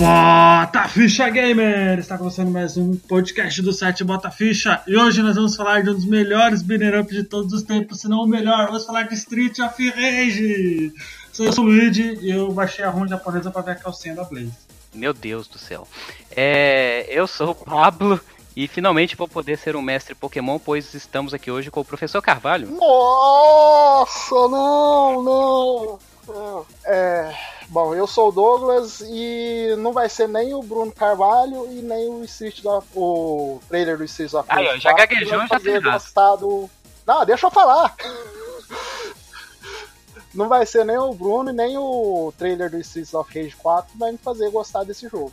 Bota Ficha Gamer! Está começando mais um podcast do site Bota Ficha e hoje nós vamos falar de um dos melhores beat'em up de todos os tempos, se não o melhor. Vamos falar de Street of Rage! Eu sou o Luigi e eu baixei a ROM japonesa para ver a calcinha da Blaze. Meu Deus do céu. É, eu sou o Pablo e finalmente vou poder ser um mestre Pokémon, pois estamos aqui hoje com o professor Carvalho. Nossa, não, não. É, bom, eu sou o Douglas e não vai ser nem o Bruno Carvalho e nem o Street da, o trailer do Street of Aí, ó, já gaguejou, já fez gostado. Não, deixa eu falar. não vai ser nem o Bruno nem o trailer do Streets of Rage 4 que vai me fazer gostar desse jogo.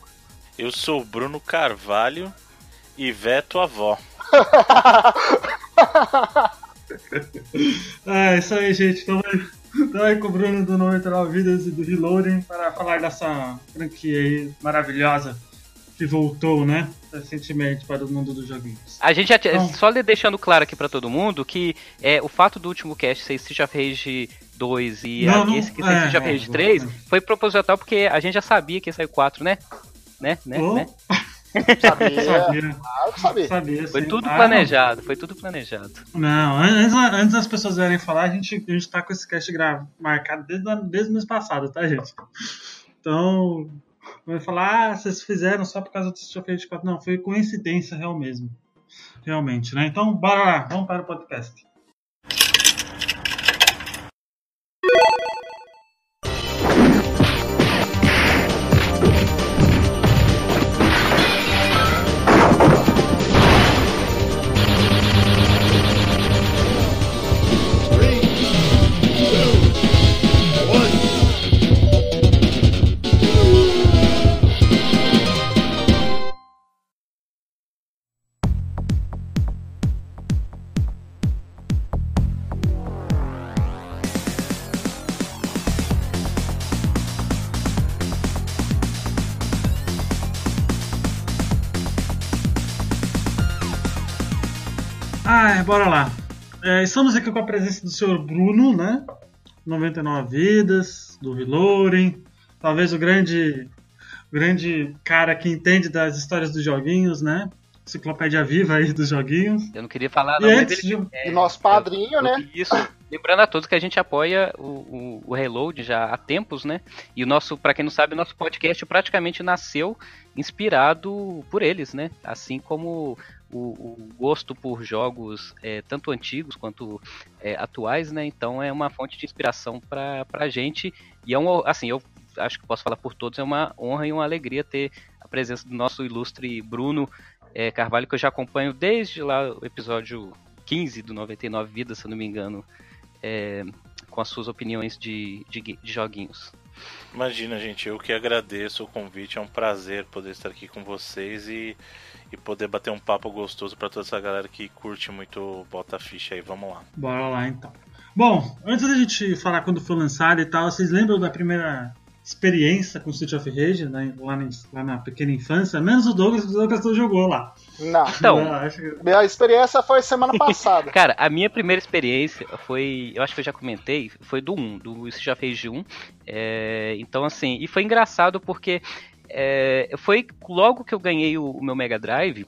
Eu sou o Bruno Carvalho e veto a avó. é isso aí, gente. Então vai. Então aí com o Bruno do 99 Vidas e do Reloading para falar dessa franquia aí maravilhosa que voltou, né? Recentemente para o mundo dos joguinhos. A gente já então, só deixando claro aqui para todo mundo que é, o fato do último cast ser Street of Rage 2 e não, não, esse que é, Street of Rage 3 é, foi proposital porque a gente já sabia que ia sair 4, né? Né? Né? Oh. né? Sabia. sabia. Claro que sabia. sabia foi tudo planejado, ah, foi tudo planejado. Não, antes, antes das pessoas verem falar, a gente, a gente tá com esse cast grave, marcado desde, desde o mês passado, tá, gente? Então, vai falar, ah, vocês fizeram só por causa do Street 4. Não, foi coincidência real mesmo. Realmente, né? Então, bora lá, vamos para o podcast. Bora lá. É, estamos aqui com a presença do senhor Bruno, né? 99 Vidas, do Viloren, talvez o grande, grande cara que entende das histórias dos joguinhos, né? Enciclopédia viva aí dos joguinhos. Eu não queria falar, não, e antes de... é, nosso padrinho, eu, né? Isso. Lembrando a todos que a gente apoia o, o, o, Reload já há tempos, né? E o nosso, para quem não sabe, o nosso podcast praticamente nasceu inspirado por eles, né? Assim como o, o gosto por jogos é, tanto antigos quanto é, atuais, né? Então é uma fonte de inspiração para a gente. E é um, assim, eu acho que posso falar por todos, é uma honra e uma alegria ter a presença do nosso ilustre Bruno é, Carvalho, que eu já acompanho desde lá o episódio 15 do 99 Vidas, se eu não me engano, é, com as suas opiniões de, de, de joguinhos. Imagina, gente, eu que agradeço o convite, é um prazer poder estar aqui com vocês e e poder bater um papo gostoso para toda essa galera que curte muito Bota Ficha aí. Vamos lá. Bora lá então. Bom, antes da gente falar quando foi lançado e tal, vocês lembram da primeira experiência com Street of Rage né, lá, na, lá, na pequena infância? Menos o Douglas, o Douglas não jogou lá. Não. Então, minha experiência foi semana passada. Cara, a minha primeira experiência foi, eu acho que eu já comentei, foi do 1, do Street of Rage 1. É, então, assim, e foi engraçado porque é, foi logo que eu ganhei o, o meu Mega Drive,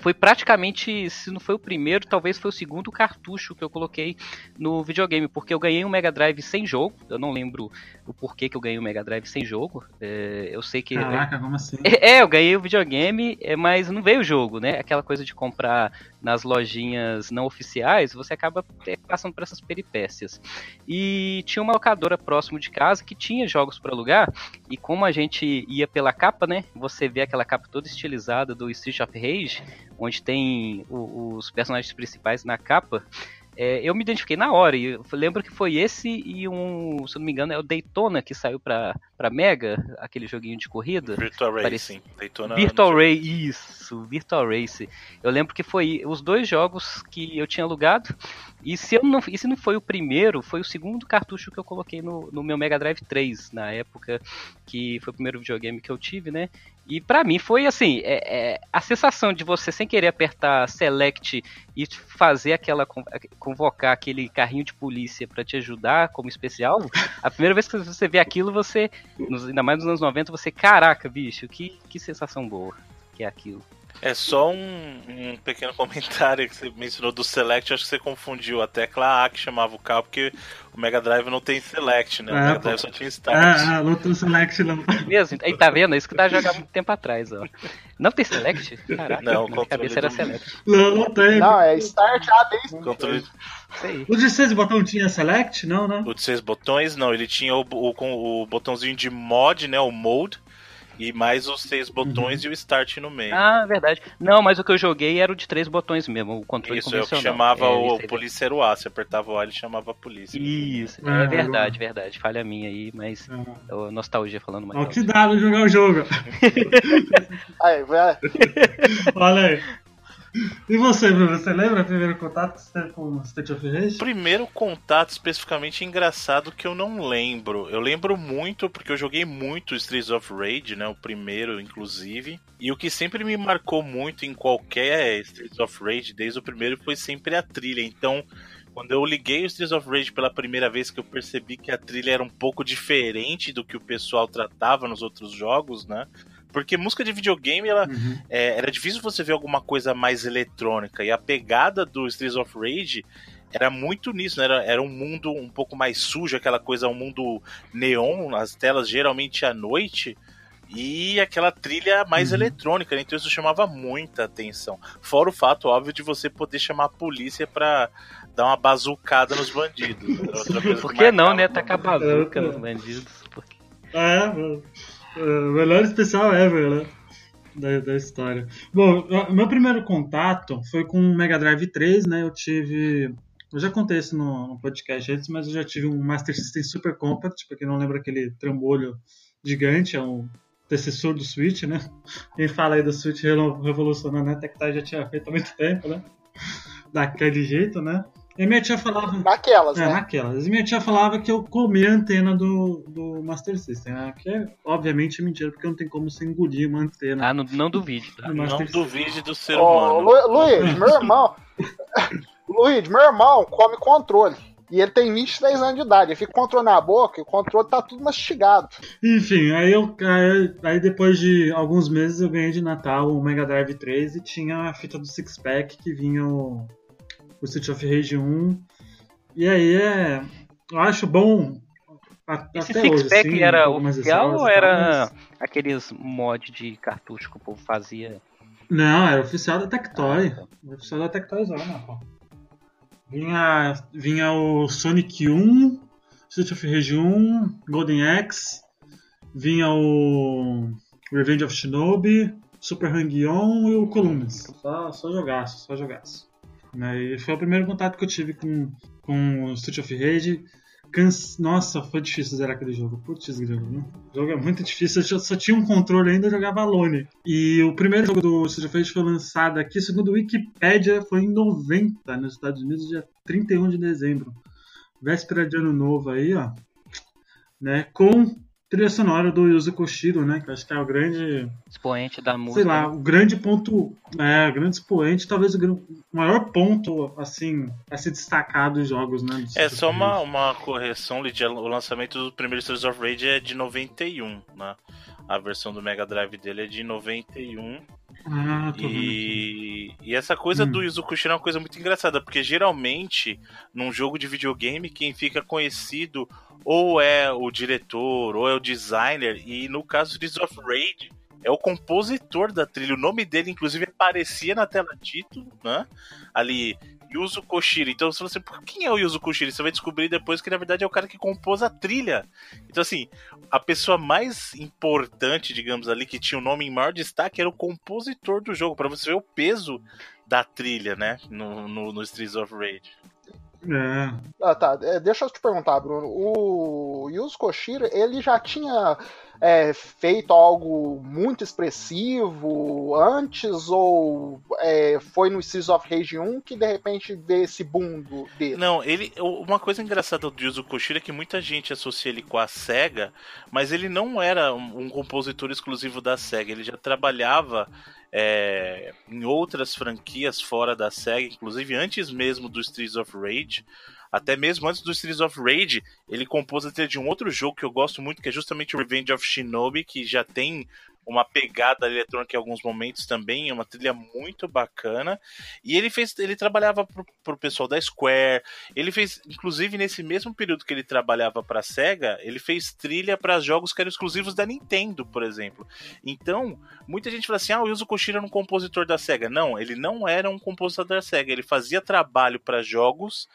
foi praticamente, se não foi o primeiro, talvez foi o segundo cartucho que eu coloquei no videogame, porque eu ganhei um Mega Drive sem jogo, eu não lembro o porquê que eu ganhei um Mega Drive sem jogo, é, eu sei que... Caraca, como assim? É, eu ganhei o videogame, é, mas não veio o jogo, né, aquela coisa de comprar nas lojinhas não oficiais, você acaba passando por essas peripécias. E tinha uma locadora próximo de casa que tinha jogos para alugar, e como a gente ia pela capa, né, você vê aquela capa toda estilizada do Street of Rage, onde tem o, os personagens principais na capa, é, eu me identifiquei na hora. E lembro que foi esse e um, se não me engano, é o Daytona que saiu pra, pra Mega, aquele joguinho de corrida. Virtual Racing. Daytona Virtual Race, isso, Virtual Race. Eu lembro que foi os dois jogos que eu tinha alugado. E se, eu não, e se não foi o primeiro, foi o segundo cartucho que eu coloquei no, no meu Mega Drive 3, na época que foi o primeiro videogame que eu tive, né? E para mim foi assim, é, é, a sensação de você sem querer apertar select e fazer aquela convocar aquele carrinho de polícia para te ajudar como especial. A primeira vez que você vê aquilo, você, ainda mais nos anos 90, você, caraca, bicho, que, que sensação boa que é aquilo. É só um, um, pequeno comentário que você mencionou do Select, acho que você confundiu a tecla A que chamava o carro, porque o Mega Drive não tem Select, né? O é, Mega Drive só tinha Start. Ah, ah não tem Select não. Mesmo, aí tá vendo? Isso que tá jogando muito tempo atrás, ó. Não tem Select? Caraca, não, na cabeça era Select. Não, não tem. Não, é Start A desde controle... O de 6 botões tinha Select? Não, não. O de 6 botões, não. Ele tinha o, o, o botãozinho de mod, né? O Mode e mais os seis botões uhum. e o start no meio. Ah, verdade. Não, mas o que eu joguei era o de três botões mesmo, o controle Isso, convencional. Isso, chamava é, o polícia era o A, você apertava o A, ele chamava a polícia. Isso, é, é verdade, verdade. Falha minha aí, mas é. nostalgia falando mais. Olha que dado jogar o jogo. aí, vai. Olha aí. E você, Bruno, você lembra o primeiro contato que você teve com o State of Rage? Primeiro contato especificamente engraçado que eu não lembro. Eu lembro muito porque eu joguei muito Streets of Rage, né? O primeiro, inclusive. E o que sempre me marcou muito em qualquer Streets of Rage, desde o primeiro, foi sempre a trilha. Então, quando eu liguei o Streets of Rage pela primeira vez, que eu percebi que a trilha era um pouco diferente do que o pessoal tratava nos outros jogos, né? Porque música de videogame, ela, uhum. é, era difícil você ver alguma coisa mais eletrônica. E a pegada do Streets of Rage era muito nisso, né? Era, era um mundo um pouco mais sujo, aquela coisa, um mundo neon, as telas geralmente à noite. E aquela trilha mais uhum. eletrônica, né? então isso chamava muita atenção. Fora o fato, óbvio, de você poder chamar a polícia pra dar uma bazucada nos bandidos. Por que não, né? Tacar bazuca nos bandidos. Porque... É, mano. Uh, melhor especial ever, né? Da, da história. Bom, meu primeiro contato foi com o Mega Drive 3, né? Eu tive. Eu já contei isso no, no podcast antes, mas eu já tive um Master System Super Compact, pra quem não lembra aquele trambolho gigante, é um antecessor do Switch, né? Quem fala aí do Switch revolucionando a Tectoy já tinha feito há muito tempo, né? Daquele jeito, né? E minha tia falava. Naquelas, é, né? Naquelas. E minha tia falava que eu comia a antena do, do Master System. Né? Que é, obviamente, mentira, porque não tem como você engolir uma antena. Ah, não, não duvide, tá? Não duvide do ser humano. Lu, Luiz, meu irmão. Luiz, meu irmão come controle. E ele tem 23 anos de idade. Ele fica com o controle na boca e o controle tá tudo mastigado. Enfim, aí eu aí, aí, depois de alguns meses eu ganhei de Natal o Mega Drive 3 e tinha a fita do Six Pack que vinha o o Street of Rage 1. E aí é. Eu acho bom. Esse Six Pack assim, era um oficial ou era aqueles mod de cartucho que o povo fazia? Não, era oficial da Tectoy. Ah, tá. Oficial da Tectoy Zona, pô. Vinha, vinha o Sonic 1, Street of Rage 1, Golden Axe, vinha o Revenge of Shinobi, Super Hang-On e o Columns. Só, só jogaço, só jogaço. Né? E foi o primeiro contato que eu tive com, com o Street of Rage. Nossa, foi difícil zerar aquele jogo. Putz, grilo, O jogo é muito difícil. Eu só tinha um controle ainda, eu jogava Alone. E o primeiro jogo do Street of Rage foi lançado aqui, segundo o Wikipedia, foi em 90, nos Estados Unidos, dia 31 de dezembro. Véspera de ano novo aí, ó. Né? Com trilha sonora do Yuzo Koshiro, né? Que acho que é o grande expoente da música. Sei lá, o grande ponto, é, o grande expoente, talvez o maior ponto assim a se destacar dos jogos, né? É só uma, uma correção, Lidia, o lançamento do primeiro Streets of Rage é de 91, né? A versão do Mega Drive dele é de 91. Ah, e, e essa coisa hum. do Yuzo Koshiro é uma coisa muito engraçada, porque geralmente num jogo de videogame quem fica conhecido ou é o diretor, ou é o designer, e no caso de Streets of Rage, é o compositor da trilha. O nome dele, inclusive, aparecia na tela título, né? Ali, Yuzo Koshiro. Então, se você. Quem é o Yuzo Koshiro? Você vai descobrir depois que, na verdade, é o cara que compôs a trilha. Então, assim, a pessoa mais importante, digamos ali, que tinha o um nome em maior destaque, era o compositor do jogo, para você ver o peso da trilha, né? No, no, no Streets of Rage. É. Ah, tá. É, deixa eu te perguntar, Bruno. O Yuzo Koshiro, ele já tinha é, feito algo muito expressivo antes ou é, foi no Seas of Rage 1 que de repente vê esse boom do, dele? Não, ele. Uma coisa engraçada do Yuzo Koshiro é que muita gente associa ele com a SEGA, mas ele não era um, um compositor exclusivo da SEGA, ele já trabalhava é, em outras franquias fora da SEGA, inclusive antes mesmo do Streets of Rage. Até mesmo antes do Streets of Rage, ele compôs a trilha de um outro jogo que eu gosto muito, que é justamente o Revenge of Shinobi, que já tem uma pegada eletrônica em alguns momentos também, é uma trilha muito bacana. E ele fez, ele trabalhava pro, pro pessoal da Square. Ele fez, inclusive nesse mesmo período que ele trabalhava para Sega, ele fez trilha para jogos que eram exclusivos da Nintendo, por exemplo. Então, muita gente fala assim: "Ah, o Yuzo Koshiro era um compositor da Sega". Não, ele não era um compositor da Sega, ele fazia trabalho para jogos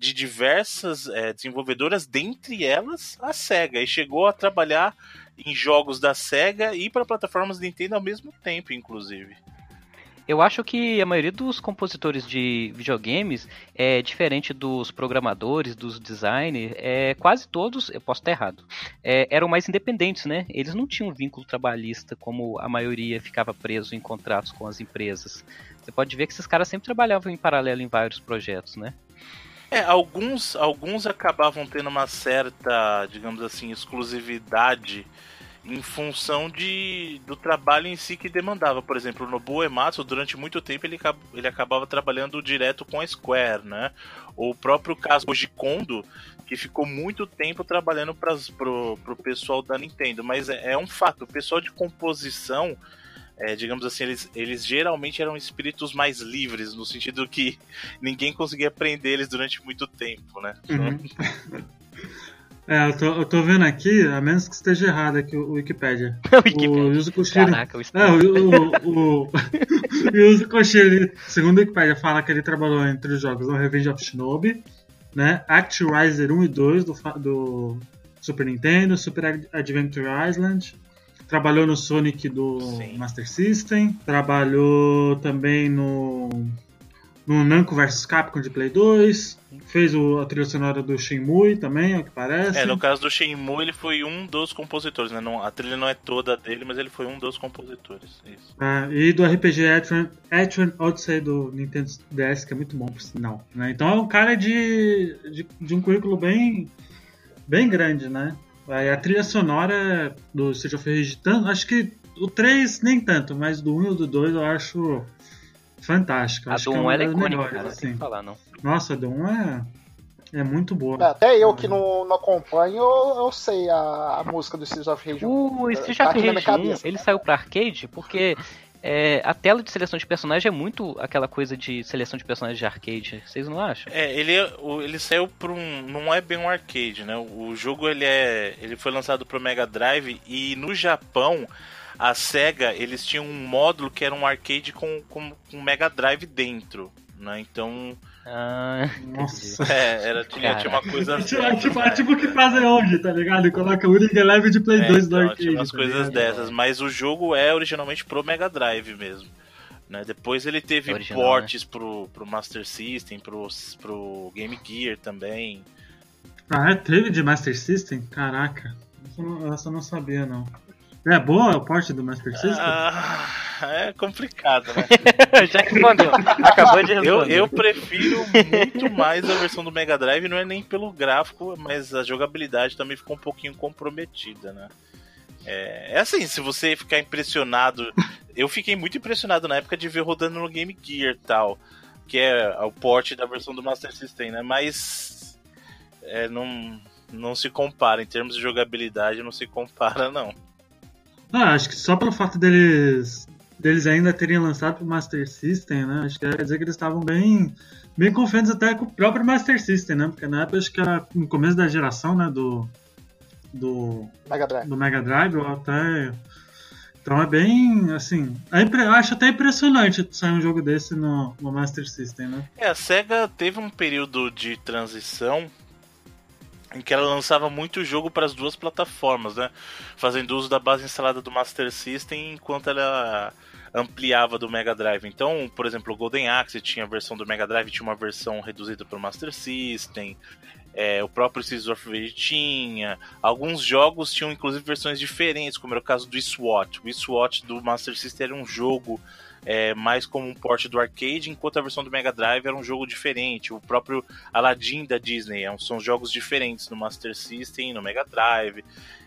de diversas é, desenvolvedoras, dentre elas a SEGA, e chegou a trabalhar em jogos da SEGA e para plataformas Nintendo ao mesmo tempo, inclusive. Eu acho que a maioria dos compositores de videogames é diferente dos programadores, dos designers, é, quase todos, eu posso estar errado, é, eram mais independentes, né? Eles não tinham vínculo trabalhista como a maioria ficava preso em contratos com as empresas. Você pode ver que esses caras sempre trabalhavam em paralelo em vários projetos, né? É, alguns, alguns acabavam tendo uma certa, digamos assim, exclusividade em função de, do trabalho em si que demandava. Por exemplo, no Ematsu, durante muito tempo, ele, ele acabava trabalhando direto com a Square, né? O próprio caso de Kondo, que ficou muito tempo trabalhando para pro pessoal da Nintendo. Mas é, é um fato, o pessoal de composição é, digamos assim, eles, eles geralmente eram espíritos mais livres, no sentido que ninguém conseguia prender eles durante muito tempo, né? Uhum. É, eu tô, eu tô vendo aqui, a menos que esteja errado aqui o, Wikipedia. o Yuzo Koshiro. Caraca, o é, o, o, o, Yuzo Koshiro, segundo o Wikipedia, fala que ele trabalhou entre os jogos do Revenge of Shinobi, né? Acturizer 1 e 2 do, do Super Nintendo, Super Adventure Island, Trabalhou no Sonic do Sim. Master System. Trabalhou também no, no Namco vs Capcom de Play 2. Fez o, a trilha sonora do Shenmue também, é o que parece. É, no caso do Shenmue, ele foi um dos compositores, né? Não, a trilha não é toda dele, mas ele foi um dos compositores. Isso. Ah, e do RPG Etrian, Odyssey do Nintendo DS, que é muito bom, por sinal. Né? Então é um cara de, de, de um currículo bem, bem grande, né? A trilha sonora do Stage of Rage, acho que o 3 nem tanto, mas do 1 e do 2 eu acho fantástica. A acho do 1 é, é icônica, melhores, cara, assim. falar, não. Nossa, a do 1 é, é muito boa. Até eu que não, não acompanho, eu, eu sei a, a música do Stage of Rage 1. O Stage tá of Rage 1, ele saiu pra arcade porque é, a tela de seleção de personagem é muito aquela coisa de seleção de personagens de arcade, vocês não acham? É, ele, ele saiu para um. não é bem um arcade, né? O jogo ele é. ele foi lançado pro Mega Drive e no Japão a SEGA eles tinham um módulo que era um arcade com, com, com Mega Drive dentro. Né? Então ah, Nossa. É, era, tinha, tinha uma coisa. É tipo, tipo, é tipo o que fazem hoje, tá ligado? E coloca o Ring Eleven de Play é, 2 então, no arcade. Tinha umas tá coisas ligado? dessas, mas o jogo é originalmente pro Mega Drive mesmo. Né? Depois ele teve Original, portes né? pro, pro Master System, pro, pro Game Gear também. Ah, é? Teve de Master System? Caraca. Essa eu não, essa não sabia, não. É boa o porte do Master System? Ah, é complicado, né? Já respondeu. Acabou de responder. Eu, eu prefiro muito mais a versão do Mega Drive, não é nem pelo gráfico, mas a jogabilidade também ficou um pouquinho comprometida, né? É, é assim, se você ficar impressionado. Eu fiquei muito impressionado na época de ver rodando no Game Gear e tal. Que é o porte da versão do Master System, né? Mas. É, não, não se compara. Em termos de jogabilidade, não se compara, não. Ah, acho que só pelo fato deles deles ainda terem lançado pro Master System, né? Acho que quer dizer que eles estavam bem bem confiantes até com o próprio Master System, né? Porque na época acho que era no começo da geração, né, do do Mega Drive, do Mega Drive ou até então é bem, assim, é impre... acho até impressionante sair um jogo desse no, no Master System, né? É, a SEGA teve um período de transição em que ela lançava muito jogo para as duas plataformas, né? Fazendo uso da base instalada do Master System, enquanto ela ampliava do Mega Drive. Então, por exemplo, o Golden Axe tinha a versão do Mega Drive, tinha uma versão reduzida para o Master System. É, o próprio Seas of Rage tinha. Alguns jogos tinham inclusive versões diferentes, como era o caso do SWAT. O SWAT do Master System era um jogo é, mais como um porte do arcade, enquanto a versão do Mega Drive era um jogo diferente. O próprio Aladdin da Disney é são jogos diferentes no Master System, no Mega Drive.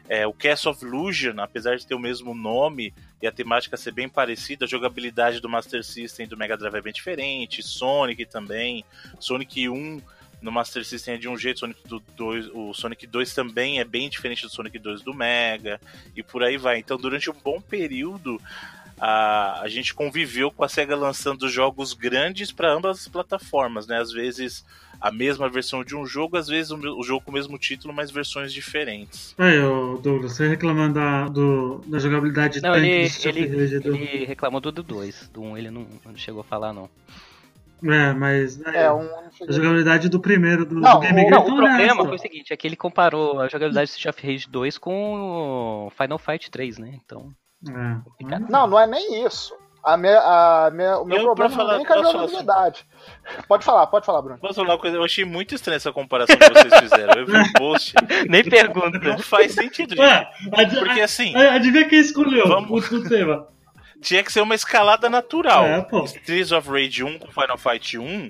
É, o Castle of Illusion, apesar de ter o mesmo nome e a temática ser bem parecida, a jogabilidade do Master System e do Mega Drive é bem diferente. Sonic também. Sonic 1 no Master System é de um jeito, Sonic 2, o Sonic 2 também é bem diferente do Sonic 2 do Mega, e por aí vai. Então, durante um bom período, a, a gente conviveu com a SEGA lançando jogos grandes para ambas as plataformas, né? Às vezes a mesma versão de um jogo, às vezes o, o jogo com o mesmo título, mas versões diferentes. Aí, Douglas, você reclamando da, do, da jogabilidade não, ele, ele, ele reclamou do 2, do 1 um, ele não, não chegou a falar, não. É, mas é, é um... a jogabilidade do primeiro do, não, do Game Gear. Não, o problema foi o seguinte, é que ele comparou a jogabilidade do Street of Rage 2 com o Final Fight 3, né? Então. É. Não, não é nem isso. A minha, a minha, o meu eu, problema falar, não é nem com a jogabilidade. Pode falar, pode falar, Bruno. Posso falar uma coisa? Eu achei muito estranha essa comparação que vocês fizeram. Eu vi um post. nem pergunta. Não faz sentido, gente. Porque assim. Adivinha quem escolheu vamos... o tema? tinha que ser uma escalada natural. É. Streets of Rage 1 com Final Fight 1,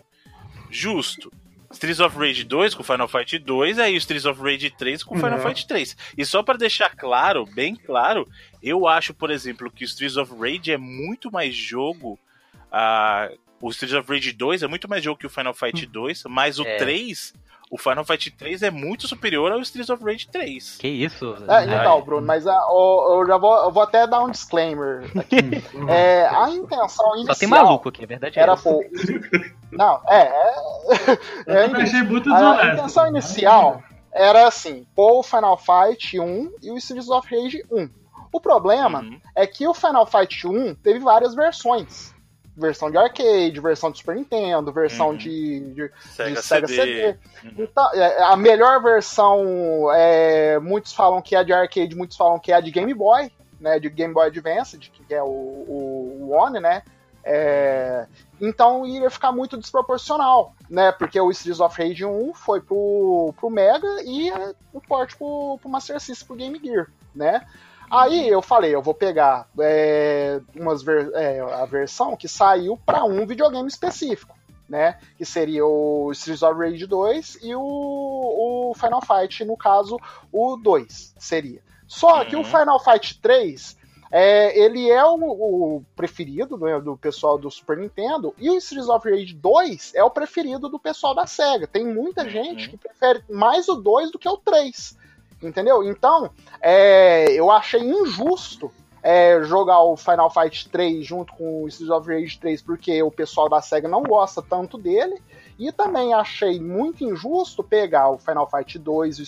justo. Streets of Rage 2 com Final Fight 2, aí o Streets of Rage 3 com Final uhum. Fight 3. E só para deixar claro, bem claro, eu acho, por exemplo, que o Streets of Rage é muito mais jogo. Uh, o Streets of Rage 2 é muito mais jogo que o Final Fight 2, mas o é. 3 o Final Fight 3 é muito superior ao Streets of Rage 3. Que isso? É, então, Bruno, mas a, o, eu já vou, eu vou até dar um disclaimer aqui. é, a intenção inicial. Só tem maluco aqui, é verdade. Era pô. Não, é. é, é eu achei muito a, a intenção inicial era assim: pôr o Final Fight 1 e o Streets of Rage 1. O problema uhum. é que o Final Fight 1 teve várias versões versão de arcade, versão de Super Nintendo, versão uhum. de, de, Sega, de Sega CD. CD. Uhum. Então, é, a melhor versão, é, muitos falam que é a de arcade, muitos falam que é a de Game Boy, né, de Game Boy Advance, que é o, o, o One, né? É, então iria ficar muito desproporcional, né? Porque o Streets of Rage 1 foi pro, pro Mega e o port pro, pro Master System, pro Game Gear, né? Aí eu falei, eu vou pegar é, umas ver, é, a versão que saiu para um videogame específico, né? Que seria o Streets of Rage 2 e o, o Final Fight, no caso, o 2 seria. Só uhum. que o uhum. Final Fight 3, é, ele é o, o preferido né, do pessoal do Super Nintendo, e o Streets of Rage 2 é o preferido do pessoal da SEGA. Tem muita gente uhum. que prefere mais o 2 do que o 3. Entendeu? Então, é, eu achei injusto é, jogar o Final Fight 3 junto com o Streets of Rage 3, porque o pessoal da SEGA não gosta tanto dele. E também achei muito injusto pegar o Final Fight 2 e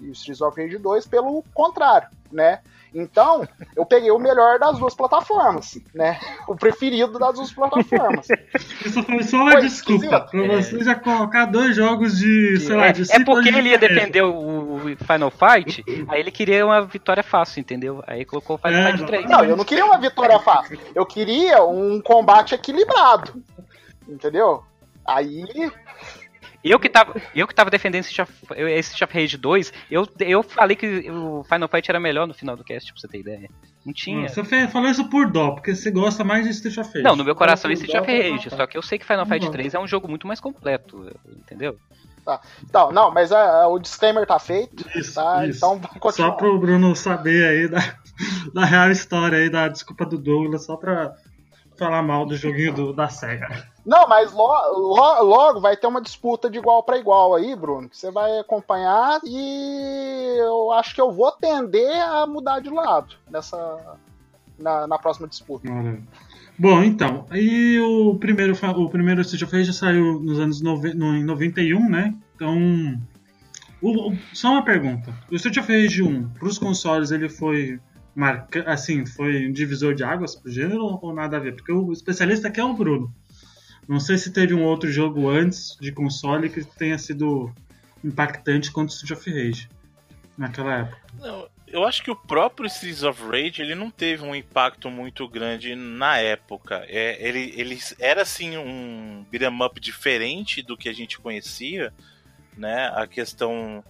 o Streets of Rage 2 pelo contrário, né? Então, eu peguei o melhor das duas plataformas, né? O preferido das duas plataformas. Isso foi só uma foi desculpa pra é. você já colocar dois jogos de, sei é, lá, de É porque ele ia defender o Final Fight, aí ele queria uma vitória fácil, entendeu? Aí colocou o Final é, Fight 3. Não, eu não queria uma vitória fácil. Eu queria um combate equilibrado. Entendeu? Aí eu que tava, eu que tava defendendo esse Chef, esse Rage 2, eu, eu falei que o Final Fight era melhor no final do cast, pra você ter ideia. Não tinha. Você falou isso por dó, porque você gosta mais de Street of Rage. Não, no meu coração é Street of Rage, só que eu sei que Final Fight 3 é um jogo muito mais completo, entendeu? Tá. Então, não, mas é, o disclaimer tá feito, isso, tá? Isso. Então Só pro Bruno saber aí da, da real história aí, da desculpa do Douglas, só pra falar mal do joguinho do, da SEGA. Não, mas logo, logo vai ter uma disputa de igual para igual aí, Bruno, que você vai acompanhar e eu acho que eu vou tender a mudar de lado nessa na, na próxima disputa. Bom, então, aí o primeiro o primeiro Street of Rage saiu nos anos nove, no, em 91, né? Então, o, o, só uma pergunta. O Street of Rage 1, para os consoles, ele foi marca, assim, foi um divisor de águas pro gênero ou nada a ver? Porque o especialista aqui é o Bruno. Não sei se teve um outro jogo antes de console que tenha sido impactante quanto o Street of Rage naquela época. Não, Eu acho que o próprio Streets of Rage ele não teve um impacto muito grande na época. É, ele, ele era assim um beat'em up diferente do que a gente conhecia, né? A questão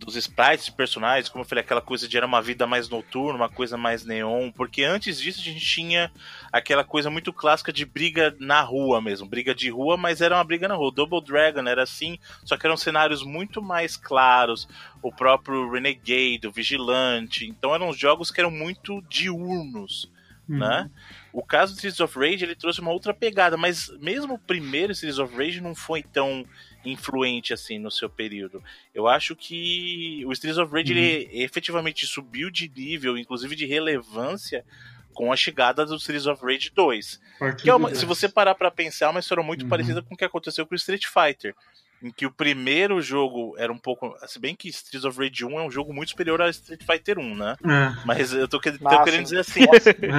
dos sprites de personagens, como eu falei, aquela coisa de era uma vida mais noturna, uma coisa mais neon, porque antes disso a gente tinha aquela coisa muito clássica de briga na rua mesmo, briga de rua, mas era uma briga na rua. Double Dragon era assim, só que eram cenários muito mais claros, o próprio Renegade, o Vigilante, então eram jogos que eram muito diurnos, uhum. né? O caso do Streets of Rage, ele trouxe uma outra pegada, mas mesmo o primeiro Streets of Rage não foi tão influente assim no seu período. Eu acho que o Streets of Rage uhum. ele efetivamente subiu de nível, inclusive de relevância, com a chegada do Streets of Rage 2. Que é uma, se você parar para pensar, é uma história muito uhum. parecida com o que aconteceu com o Street Fighter em que o primeiro jogo era um pouco. Se bem que Streets of Rage 1 é um jogo muito superior a Street Fighter 1, né? É. Mas eu tô, tô querendo dizer assim: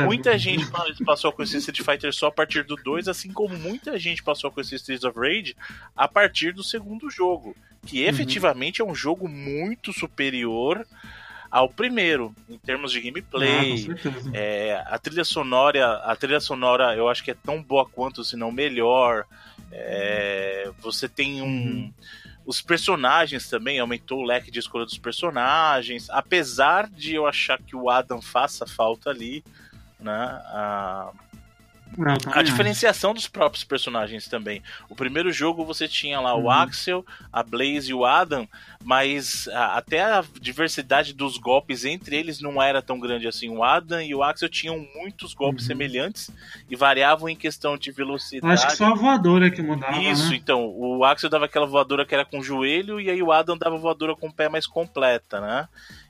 muita gente passou a conhecer Street Fighter só a partir do 2, assim como muita gente passou a conhecer Streets of Rage a partir do segundo jogo. Que uhum. efetivamente uhum. é um jogo muito superior ao primeiro, em termos de gameplay. Ah, é, a trilha sonora, a trilha sonora eu acho que é tão boa quanto, se não melhor. É, você tem um. Uhum. Os personagens também, aumentou o leque de escolha dos personagens. Apesar de eu achar que o Adam faça falta ali, né? A, não, a diferenciação dos próprios personagens também. O primeiro jogo você tinha lá uhum. o Axel, a Blaze e o Adam, mas a, até a diversidade dos golpes entre eles não era tão grande assim. O Adam e o Axel tinham muitos golpes uhum. semelhantes e variavam em questão de velocidade. Acho que só a voadora que mudava. Isso, né? então. O Axel dava aquela voadora que era com o joelho e aí o Adam dava voadora com o pé mais completa, né?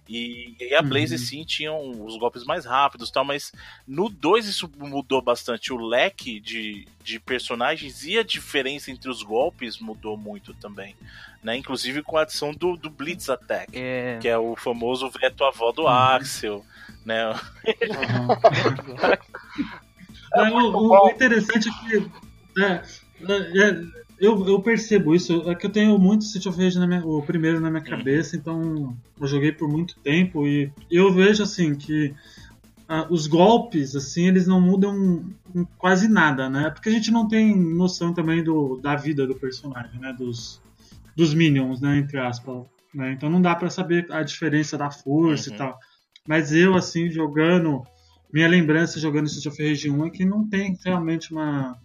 E, e a Blaze uhum. sim tinham os golpes mais rápidos tal, mas no 2 isso mudou bastante. O leque de, de personagens e a diferença entre os golpes mudou muito também. Né? Inclusive com a adição do, do Blitz Attack, é... que é o famoso veto avó do uhum. Axel. Né? Uhum. é, o, o, interessante é que. É, é, eu, eu percebo isso. É que eu tenho muito City of Rage na minha, o primeiro na minha cabeça, então eu joguei por muito tempo e eu vejo assim que ah, os golpes, assim, eles não mudam quase nada, né? Porque a gente não tem noção também do, da vida do personagem, né? Dos, dos minions, né? Entre aspas. Né? Então não dá para saber a diferença da força uhum. e tal. Mas eu, assim, jogando. Minha lembrança jogando City of Rage 1 é que não tem realmente uma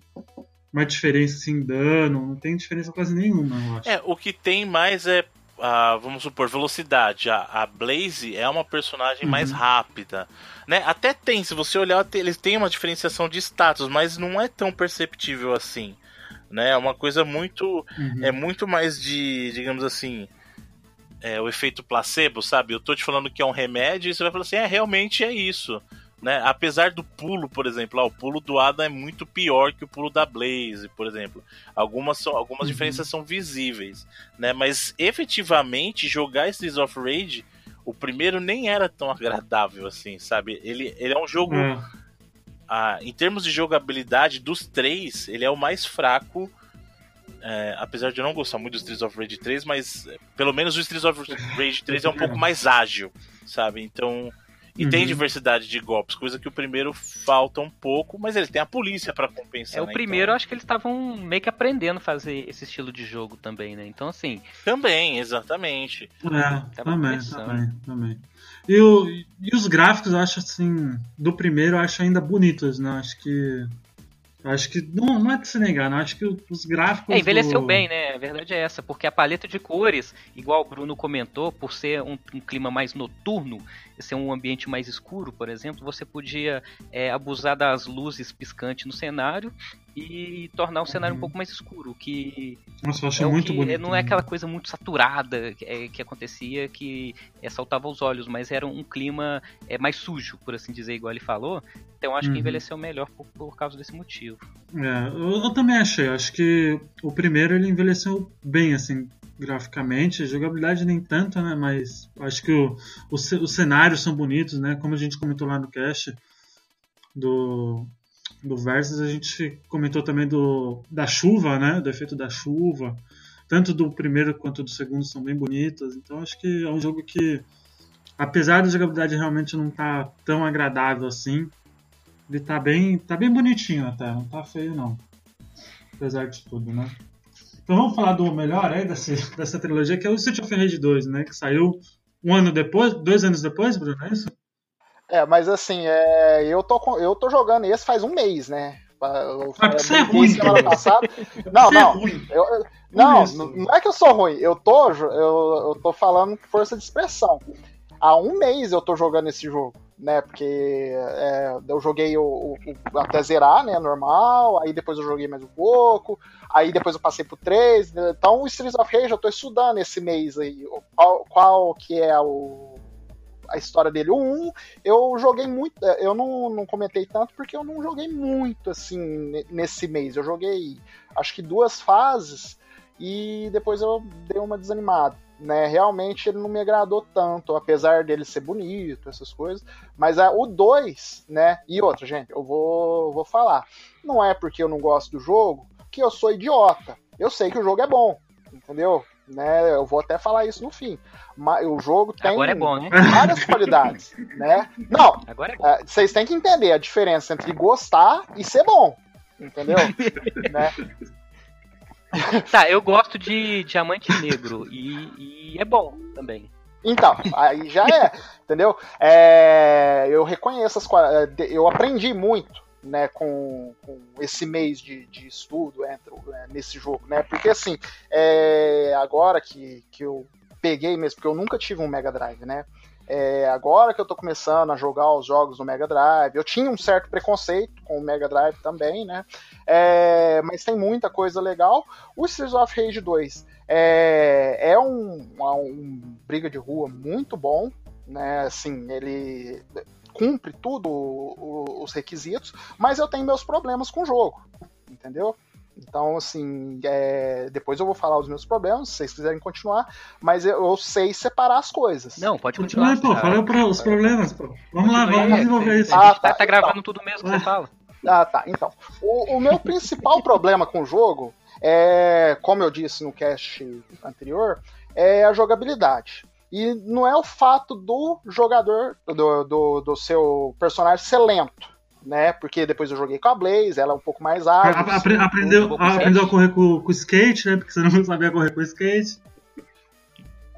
uma diferença assim, dano, não tem diferença quase nenhuma, eu acho. É, o que tem mais é, vamos supor, velocidade. A, a Blaze é uma personagem uhum. mais rápida. Né? Até tem, se você olhar, eles têm uma diferenciação de status, mas não é tão perceptível assim. Né? É uma coisa muito. Uhum. É muito mais de, digamos assim. É, o efeito placebo, sabe? Eu tô te falando que é um remédio e você vai falar assim: é, realmente é isso. Né? Apesar do pulo, por exemplo, ó, o pulo do Adam é muito pior que o pulo da Blaze, por exemplo. Algumas, são, algumas uhum. diferenças são visíveis, né? Mas efetivamente jogar Streets of Rage, o primeiro nem era tão agradável assim, sabe? Ele, ele é um jogo. Uhum. Ah, em termos de jogabilidade, dos três, ele é o mais fraco. É, apesar de eu não gostar muito do Streets of Rage 3, mas pelo menos o Streets of Rage 3 é um pouco mais ágil, sabe? Então e uhum. tem diversidade de golpes, coisa que o primeiro falta um pouco, mas ele tem a polícia para compensar. É, o né? primeiro, então... acho que eles estavam meio que aprendendo a fazer esse estilo de jogo também, né? Então, assim. Também, exatamente. É, também, também, também. E, o, e os gráficos, eu acho assim, do primeiro, eu acho ainda bonitos, né? Acho que Acho que não, não é de se negar, não. Acho que os gráficos. É, envelheceu do... bem, né? A verdade é essa, porque a paleta de cores, igual o Bruno comentou, por ser um, um clima mais noturno, ser um ambiente mais escuro, por exemplo, você podia é, abusar das luzes piscantes no cenário e tornar o cenário uhum. um pouco mais escuro, que Nossa, eu achei é muito que, bonito. Não é aquela coisa muito saturada que, é, que acontecia, que é, saltava os olhos, mas era um clima é, mais sujo, por assim dizer, igual ele falou. Então acho uhum. que envelheceu melhor por, por causa desse motivo. Eu, eu, também achei. Acho que o primeiro ele envelheceu bem, assim, graficamente. Jogabilidade nem tanto, né? Mas acho que o, o, os cenários são bonitos, né? Como a gente comentou lá no cast do, do Versus, a gente comentou também do, da chuva, né? Do efeito da chuva. Tanto do primeiro quanto do segundo são bem bonitas. Então acho que é um jogo que apesar da jogabilidade realmente não tá tão agradável assim, ele tá bem, tá bem bonitinho até, não tá feio não. Apesar de tudo, né? Então vamos falar do melhor aí dessa, dessa trilogia, que é o Street of Rage 2, né? Que saiu um ano depois, dois anos depois, Bruno, é isso? É, mas assim, é, eu, tô, eu tô jogando esse faz um mês, né? Eu, porque você é ruim, semana passada. Não, não. É eu, não, não é que eu sou ruim. Eu tô, eu, eu tô falando força de expressão. Há um mês eu tô jogando esse jogo, né? Porque é, eu joguei o, o, até zerar, né? Normal. Aí depois eu joguei mais um pouco. Aí depois eu passei pro 3. Então o Streets of Rage eu tô estudando esse mês aí. Qual, qual que é o a história dele. O 1, eu joguei muito. É, eu não, não comentei tanto porque eu não joguei muito assim nesse mês. Eu joguei acho que duas fases e depois eu dei uma desanimada. Né, realmente ele não me agradou tanto, apesar dele ser bonito, essas coisas. Mas é, o 2, né? E outra, gente, eu vou, vou falar. Não é porque eu não gosto do jogo que eu sou idiota. Eu sei que o jogo é bom, entendeu? Né, eu vou até falar isso no fim. Mas o jogo tem Agora é bom, né? várias qualidades, né? Não, Agora é. É, vocês têm que entender a diferença entre gostar e ser bom, entendeu? né? Tá, eu gosto de Diamante Negro e, e é bom também. Então, aí já é, entendeu? É, eu reconheço as eu aprendi muito né, com, com esse mês de, de estudo entre, é, nesse jogo, né? Porque assim, é, agora que, que eu peguei mesmo, porque eu nunca tive um Mega Drive, né? É, agora que eu tô começando a jogar os jogos no Mega Drive, eu tinha um certo preconceito com o Mega Drive também, né? É, mas tem muita coisa legal. O Streets of Rage 2 é, é um, um, briga de rua muito bom, né? Assim, ele cumpre tudo os requisitos, mas eu tenho meus problemas com o jogo, entendeu? Então, assim, é... depois eu vou falar os meus problemas, se vocês quiserem continuar, mas eu, eu sei separar as coisas. Não, pode continuar. Continua, pô, fala pro, os problemas, pô. Vamos lá, vamos desenvolver isso. Ah, tá, tá gravando então. tudo mesmo que você fala. Ah, tá. Então, o, o meu principal problema com o jogo é, como eu disse no cast anterior, é a jogabilidade. E não é o fato do jogador, do, do, do seu personagem ser lento, né? Porque depois eu joguei com a Blaze, ela é um pouco mais ágil. Apre aprendeu, aprendeu a correr com, com o skate, né? Porque você não sabia correr com o skate.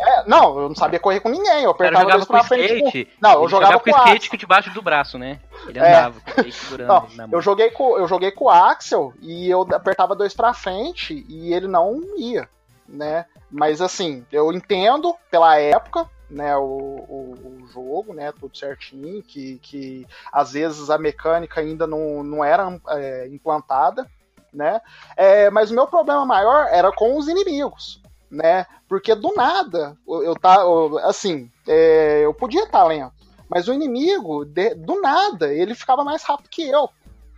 É, não, eu não sabia correr com ninguém. Eu apertava dois pra frente. Skate, não, eu jogava, jogava com o skate com debaixo do braço, né? Ele é. andava é. com o skate segurando. Não, eu joguei com eu joguei com o Axel e eu apertava dois pra frente e ele não ia, né? Mas assim, eu entendo pela época, né, o, o, o, jogo, né, tudo certinho, que, que às vezes a mecânica ainda não, não era é, implantada, né, é, mas o meu problema maior era com os inimigos, né, porque do nada, eu tá, assim, é, eu podia estar lento, mas o inimigo, de, do nada, ele ficava mais rápido que eu,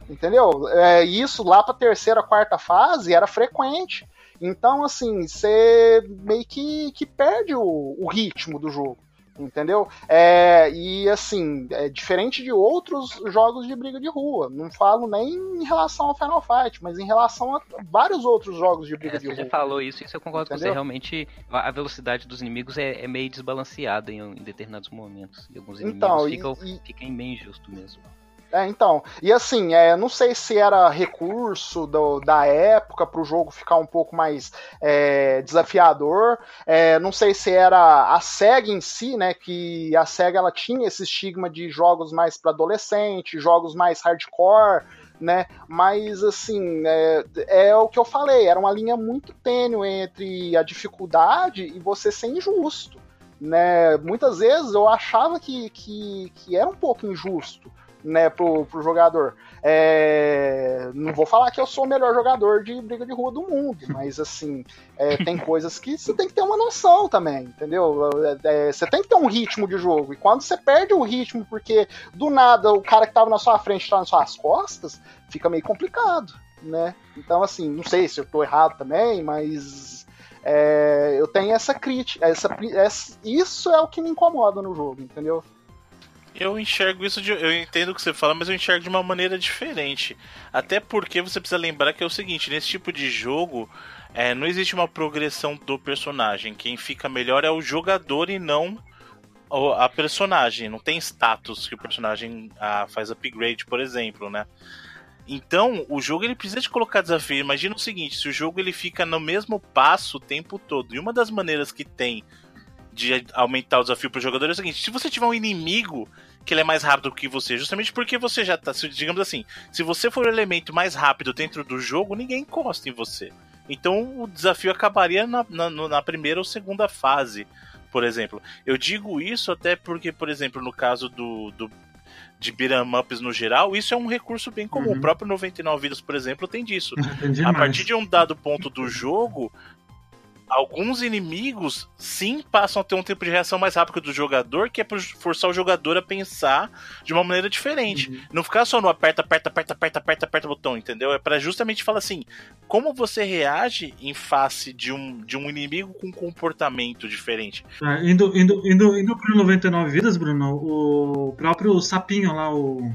entendeu? É, isso lá para terceira, quarta fase era frequente, então, assim, você meio que, que perde o, o ritmo do jogo entendeu? É, e assim, é diferente de outros jogos de briga de rua. Não falo nem em relação ao Final Fight, mas em relação a vários outros jogos de briga é, de rua. Você falou isso, isso eu concordo entendeu? com você. Realmente, a velocidade dos inimigos é, é meio desbalanceada em, em, determinados momentos. E alguns inimigos então, ficam, e, ficam bem injusto mesmo. É, então. E assim, é, não sei se era recurso do, da época para o jogo ficar um pouco mais é, desafiador. É, não sei se era a SEGA em si, né? Que a SEGA ela tinha esse estigma de jogos mais para adolescente, jogos mais hardcore. Né? Mas assim, é, é o que eu falei, era uma linha muito tênue entre a dificuldade e você ser injusto. Né? Muitas vezes eu achava que, que, que era um pouco injusto né, pro, pro jogador. É, não vou falar que eu sou o melhor jogador de briga de rua do mundo, mas assim, é, tem coisas que você tem que ter uma noção também, entendeu? É, é, você tem que ter um ritmo de jogo. E quando você perde o ritmo porque do nada o cara que tava na sua frente tá nas suas costas, fica meio complicado, né? Então, assim, não sei se eu tô errado também, mas. É, eu tenho essa crítica, essa, essa, isso é o que me incomoda no jogo, entendeu? Eu enxergo isso de. Eu entendo o que você fala, mas eu enxergo de uma maneira diferente. Até porque você precisa lembrar que é o seguinte: nesse tipo de jogo, é, não existe uma progressão do personagem. Quem fica melhor é o jogador e não a personagem, não tem status que o personagem faz upgrade, por exemplo, né? Então, o jogo ele precisa de colocar desafio. Imagina o seguinte, se o jogo ele fica no mesmo passo o tempo todo. E uma das maneiras que tem de aumentar o desafio para o jogador é o seguinte: se você tiver um inimigo que ele é mais rápido que você, justamente porque você já tá, digamos assim, se você for o elemento mais rápido dentro do jogo, ninguém encosta em você. Então o desafio acabaria na, na, na primeira ou segunda fase, por exemplo. Eu digo isso até porque, por exemplo, no caso do, do de beat'em ups no geral, isso é um recurso bem comum. Uhum. O próprio 99 Vidas, por exemplo, tem disso. a partir de um dado ponto do jogo, alguns inimigos sim passam a ter um tempo de reação mais rápido do jogador, que é para forçar o jogador a pensar de uma maneira diferente. Uhum. Não ficar só no aperta, aperta, aperta, aperta, aperta, aperta o botão, entendeu? É para justamente falar assim, como você reage em face de um, de um inimigo com um comportamento diferente. É, indo, indo, indo, indo pro 99 vidas, Bruno, o próprio sapinho lá, o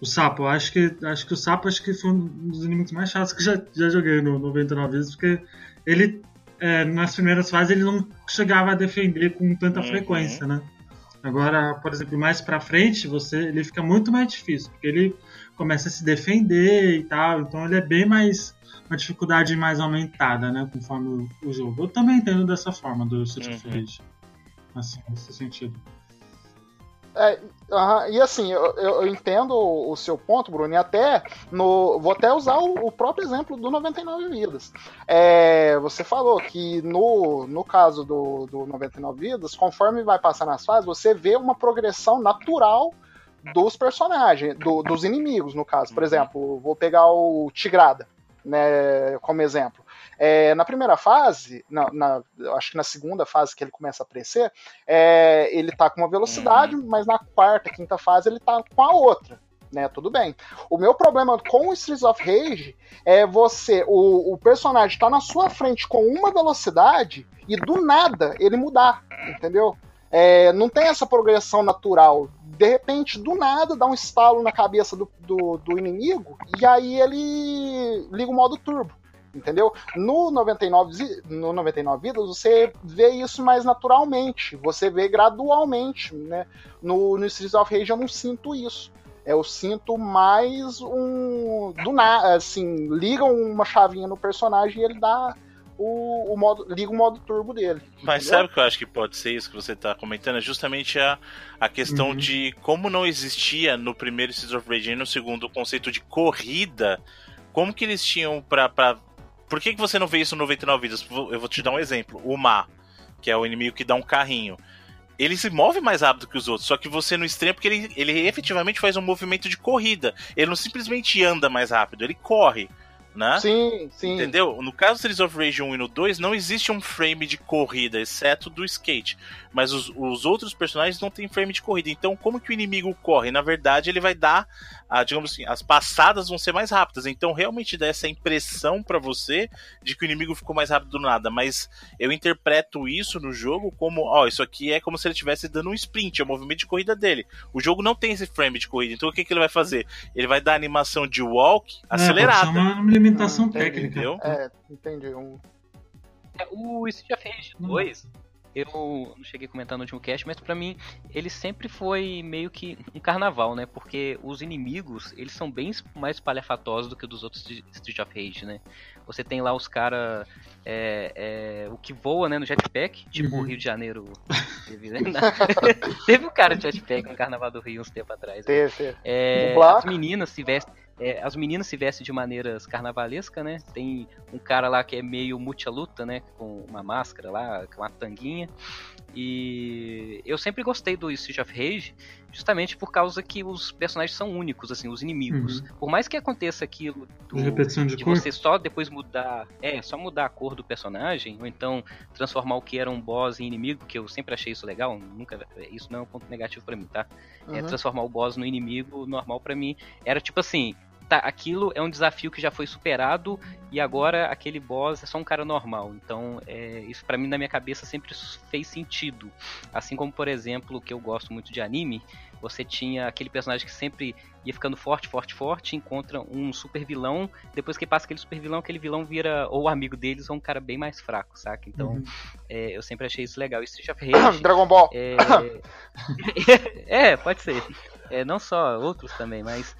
o sapo, acho que acho que o sapo acho que foi um dos inimigos mais chatos que já, já joguei no 99 vezes, porque ele é, nas primeiras fases ele não chegava a defender com tanta uhum. frequência, né? Agora, por exemplo, mais para frente, você ele fica muito mais difícil, porque ele começa a se defender e tal, então ele é bem mais uma dificuldade mais aumentada, né, conforme o, o jogo. Eu também entendo dessa forma do Street uhum. Fighter, assim, nesse sentido. É, e assim, eu, eu, entendo o seu ponto, Bruno, e até no, vou até usar o, o próprio exemplo do 99 Vidas. É, você falou que no, no caso do, do 99 Vidas, conforme vai passar nas fases, você vê uma progressão natural dos personagens, do, dos inimigos, no caso. Por uhum. exemplo, vou pegar o Tigrada, né, como exemplo. É, na primeira fase, na, na, acho que na segunda fase que ele começa a aparecer, é, ele tá com uma velocidade, uhum. mas na quarta, quinta fase ele tá com a outra. Né, tudo bem. O meu problema com o Streets of Rage é você, o, o personagem tá na sua frente com uma velocidade e do nada ele mudar, entendeu? É, não tem essa progressão natural. De repente, do nada, dá um estalo na cabeça do, do, do inimigo e aí ele liga o modo turbo entendeu? No 99, no 99 vidas você vê isso mais naturalmente, você vê gradualmente, né? No, no Streets of Rage eu não sinto isso. Eu sinto mais um do nada, assim, liga uma chavinha no personagem e ele dá o, o modo, liga o modo turbo dele. Mas entendeu? sabe o que eu acho que pode ser isso que você está comentando? É justamente a, a questão uhum. de como não existia no primeiro Streets of Rage e no segundo o conceito de corrida, como que eles tinham para por que, que você não vê isso no 99 Vidas? Eu vou te dar um exemplo. O Ma, que é o inimigo que dá um carrinho. Ele se move mais rápido que os outros, só que você não estranha porque ele, ele efetivamente faz um movimento de corrida. Ele não simplesmente anda mais rápido, ele corre né? Sim, sim. Entendeu? No caso do Streets of Rage 1 e no 2, não existe um frame de corrida, exceto do skate. Mas os, os outros personagens não têm frame de corrida. Então, como que o inimigo corre? Na verdade, ele vai dar, a, digamos assim, as passadas vão ser mais rápidas. Então, realmente dá essa impressão para você de que o inimigo ficou mais rápido do nada. Mas eu interpreto isso no jogo como, ó, isso aqui é como se ele estivesse dando um sprint, é o movimento de corrida dele. O jogo não tem esse frame de corrida. Então, o que, que ele vai fazer? Ele vai dar animação de walk é, acelerada limitação técnica. Entendeu? É, entendi. Um... É, o Street of Rage 2, eu não cheguei a comentar no último cast, mas para mim ele sempre foi meio que um carnaval, né? Porque os inimigos, eles são bem mais palhafatosos do que dos outros Street of Rage, né? Você tem lá os caras, é, é, o que voa, né, no jetpack, tipo o uhum. Rio de Janeiro teve, né? teve um cara de jetpack no Carnaval do Rio uns tempo atrás. Né? Teve, é, as meninas se vestem é, as meninas se vestem de maneiras carnavalescas, né? Tem um cara lá que é meio multi-luta, né? Com uma máscara lá, com uma tanguinha. E eu sempre gostei do Street of Rage, justamente por causa que os personagens são únicos, assim, os inimigos. Uhum. Por mais que aconteça aquilo do, de, de você só depois mudar, é, só mudar a cor do personagem, ou então transformar o que era um boss em inimigo, que eu sempre achei isso legal, nunca isso não é um ponto negativo para mim, tá? É, uhum. É, transformar o boss no inimigo normal para mim era tipo assim, tá, aquilo é um desafio que já foi superado e agora aquele boss é só um cara normal. Então, é, isso para mim na minha cabeça sempre fez sentido. Assim como, por exemplo, que eu gosto muito de anime, você tinha aquele personagem que sempre ia ficando forte, forte, forte, encontra um super vilão, depois que passa aquele super vilão, aquele vilão vira ou amigo deles ou um cara bem mais fraco, saca? Então, uhum. é, eu sempre achei isso legal. E Street of Rage... Dragon Ball! É, é pode ser. É, não só outros também, mas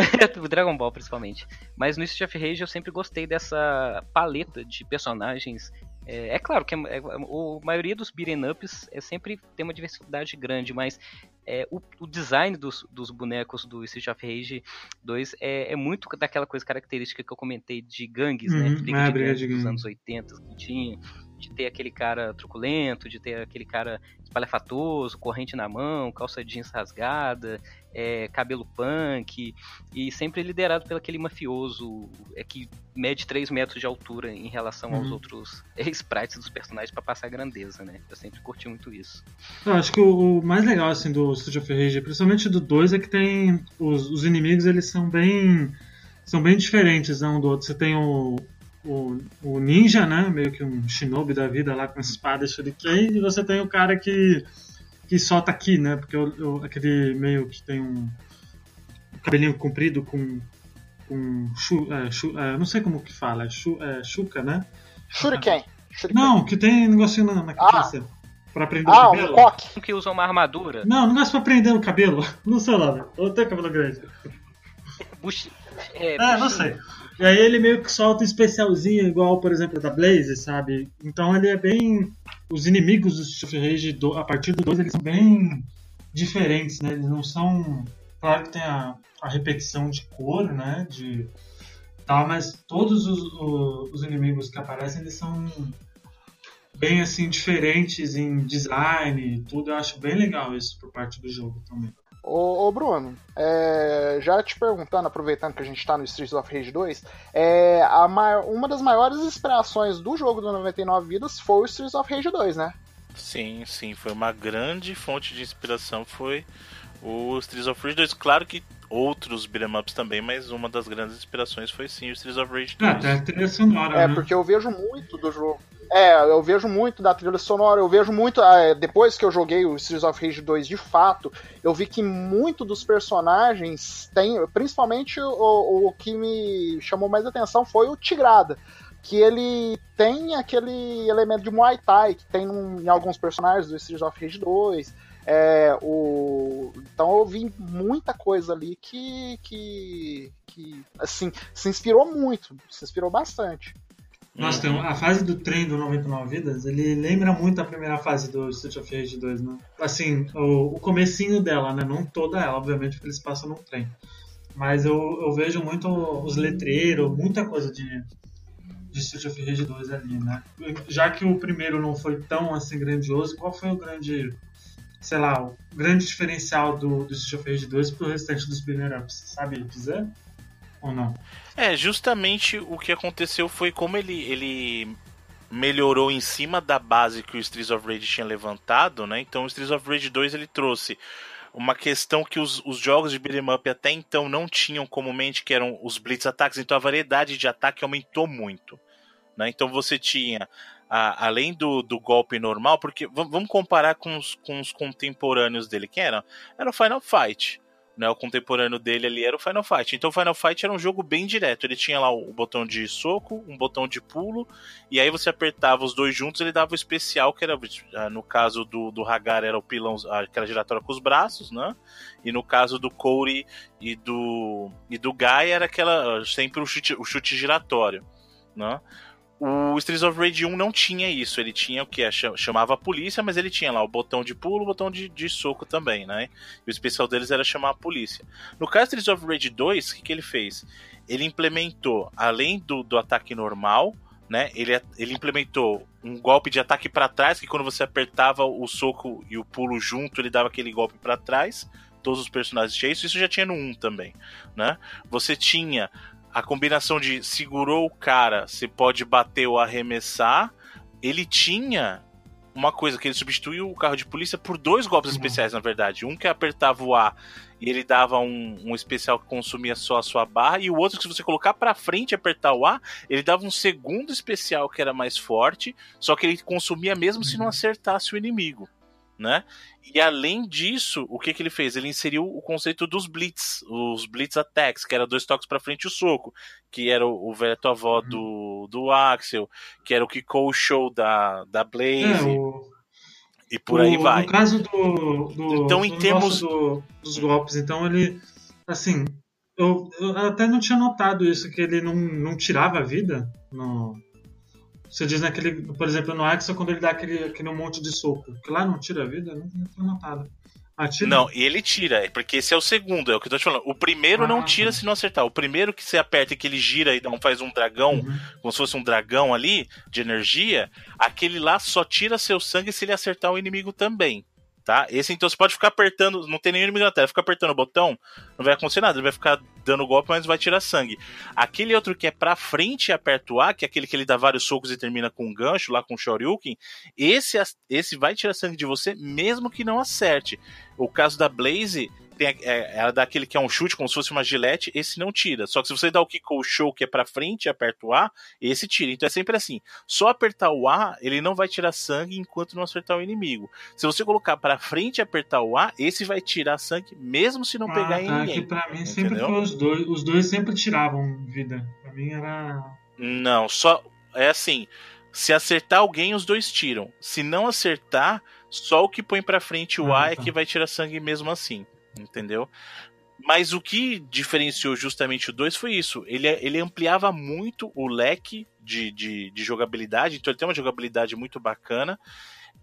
Dragon Ball, principalmente. Mas no Street of Rage eu sempre gostei dessa paleta de personagens. É, é claro que a, é, a, maioria dos beat'em ups é sempre tem uma diversidade grande, mas é, o, o, design dos, dos, bonecos do Street of Rage 2 é, é, muito daquela coisa característica que eu comentei de gangues, né? uhum, né? Briga ah, de gangues dos anos 80 que tinha de ter aquele cara truculento, de ter aquele cara espalhafatoso, corrente na mão, calça jeans rasgada, é, cabelo punk, e sempre liderado pelo aquele mafioso é, que mede 3 metros de altura em relação aos uhum. outros sprites dos personagens para passar grandeza, né? Eu sempre curti muito isso. Eu acho que o, o mais legal assim do Street of Rage, principalmente do 2, é que tem os, os inimigos, eles são bem são bem diferentes um do outro. Você tem o, o, o, ninja, né? Meio que um shinobi da vida lá com espada e shuriken, e você tem o cara que, que solta aqui, né? Porque o, aquele meio que tem um cabelinho comprido com. com chu, é, chu, é, não sei como que fala, é, chu, é chuca, né? Shuriken. Shuriken. Não, que tem um negocinho na, na cabeça. Ah. Pra prender ah, o cabelo. Um coque. Que usa uma armadura. Não, não gosto pra prender o cabelo. Não sei lá, eu tenho cabelo grande. Bush... É, é não sei. E aí ele meio que solta um especialzinho, igual, por exemplo, da Blaze, sabe? Então ele é bem. Os inimigos do Street Rage, a partir do 2, eles são bem diferentes, né? Eles não são. Claro que tem a, a repetição de cor, né? De tal, mas todos os, os, os inimigos que aparecem, eles são bem assim diferentes em design e tudo. Eu acho bem legal isso por parte do jogo também. Ô, ô Bruno, é, já te perguntando, aproveitando que a gente está no Streets of Rage 2, é, maior, uma das maiores inspirações do jogo do 99 Vidas foi o Streets of Rage 2, né? Sim, sim, foi uma grande fonte de inspiração, foi o Streets of Rage 2. Claro que outros beat'em ups também, mas uma das grandes inspirações foi sim o Streets of Rage 2. É, até a trilha sonora, É, né? porque eu vejo muito do jogo. É, eu vejo muito da trilha sonora, eu vejo muito. É, depois que eu joguei o Streets of Rage 2 de fato, eu vi que muito dos personagens tem. Principalmente o, o que me chamou mais atenção foi o Tigrada. Que ele tem aquele elemento de Muay Thai que tem em alguns personagens do Streets of Rage 2. É, o... Então eu vi muita coisa ali que, que, que assim, se inspirou muito, se inspirou bastante. Nossa, tem a fase do trem do 99 Vidas, ele lembra muito a primeira fase do Street of Rage 2, né? Assim, o, o comecinho dela, né? Não toda ela, obviamente, porque eles passam no trem. Mas eu, eu vejo muito os letreiros, muita coisa de, de Street of Rage 2 ali, né? Já que o primeiro não foi tão assim grandioso, qual foi o grande, sei lá, o grande diferencial do, do Street of Rage 2 pro restante dos beat'em ups? Sabe dizer? Ou não? É, justamente o que aconteceu foi como ele, ele melhorou em cima da base que o Streets of Rage tinha levantado, né? Então o Streets of Rage 2 ele trouxe uma questão que os, os jogos de beat'em up até então não tinham comumente, que eram os blitz ataques, então a variedade de ataque aumentou muito. Né? Então você tinha, além do, do golpe normal, porque vamos comparar com os, com os contemporâneos dele, quem era? Era o Final Fight né, o contemporâneo dele ali era o Final Fight. Então o Final Fight era um jogo bem direto. Ele tinha lá o botão de soco, um botão de pulo, e aí você apertava os dois juntos, ele dava o especial, que era, ah, no caso do, do Hagar, era o pilão, aquela giratória com os braços, né? E no caso do Corey e do, e do Guy, era aquela, sempre o chute, o chute giratório, né? O Streets of Rage 1 não tinha isso. Ele tinha o que? Chamava a polícia, mas ele tinha lá o botão de pulo, o botão de, de soco também, né? E o especial deles era chamar a polícia. No caso Streets of Rage 2, o que, que ele fez? Ele implementou, além do, do ataque normal, né? Ele, ele implementou um golpe de ataque para trás, que quando você apertava o soco e o pulo junto, ele dava aquele golpe para trás. Todos os personagens tinham isso. Isso já tinha no 1 também, né? Você tinha a combinação de segurou o cara, você pode bater ou arremessar. Ele tinha uma coisa que ele substituiu o carro de polícia por dois golpes uhum. especiais, na verdade. Um que apertava o A e ele dava um, um especial que consumia só a sua barra, e o outro que se você colocar para frente e apertar o A, ele dava um segundo especial que era mais forte, só que ele consumia mesmo se não uhum. acertasse o inimigo né? E além disso, o que, que ele fez? Ele inseriu o conceito dos blitz, os blitz attacks, que era dois toques para frente e o soco, que era o, o veto avó uhum. do, do Axel, que era o que o show da, da Blaze. É, o... E por o, aí vai. No caso do, do então, em termos do, dos golpes, então ele, assim, eu, eu, até não tinha notado isso que ele não, não tirava a vida no, você diz naquele, por exemplo, no Axel, quando ele dá aquele, aquele monte de soco, que lá não tira a vida, não, não foi notado. Ah, não, ele tira, porque esse é o segundo, é o que eu tô te falando. O primeiro ah, não tira tá. se não acertar. O primeiro que você aperta e que ele gira e não faz um dragão, uhum. como se fosse um dragão ali, de energia, aquele lá só tira seu sangue se ele acertar o inimigo também tá? Esse então você pode ficar apertando, não tem nenhum inimigo na tela, fica apertando o botão, não vai acontecer nada, ele vai ficar dando golpe, mas vai tirar sangue. Aquele outro que é pra frente e aperta o A, que é aquele que ele dá vários socos e termina com um gancho, lá com o Shoryuken, esse, esse vai tirar sangue de você, mesmo que não acerte. O caso da Blaze, tem, é, ela dá aquele que é um chute, como se fosse uma gilete, esse não tira. Só que se você dá o kick ou show, que é pra frente e aperta o A, esse tira. Então é sempre assim. Só apertar o A, ele não vai tirar sangue enquanto não acertar o inimigo. Se você colocar pra frente e apertar o A, esse vai tirar sangue, mesmo se não ah, pegar tá, em ninguém. Que pra mim sempre foi os dois. Os dois sempre tiravam vida. Pra mim era. Não, só. É assim. Se acertar alguém, os dois tiram. Se não acertar, só o que põe pra frente o ah, A é tá. é que vai tirar sangue mesmo assim entendeu? Mas o que diferenciou justamente o 2 foi isso. Ele, ele ampliava muito o leque de, de, de, jogabilidade, então ele tem uma jogabilidade muito bacana.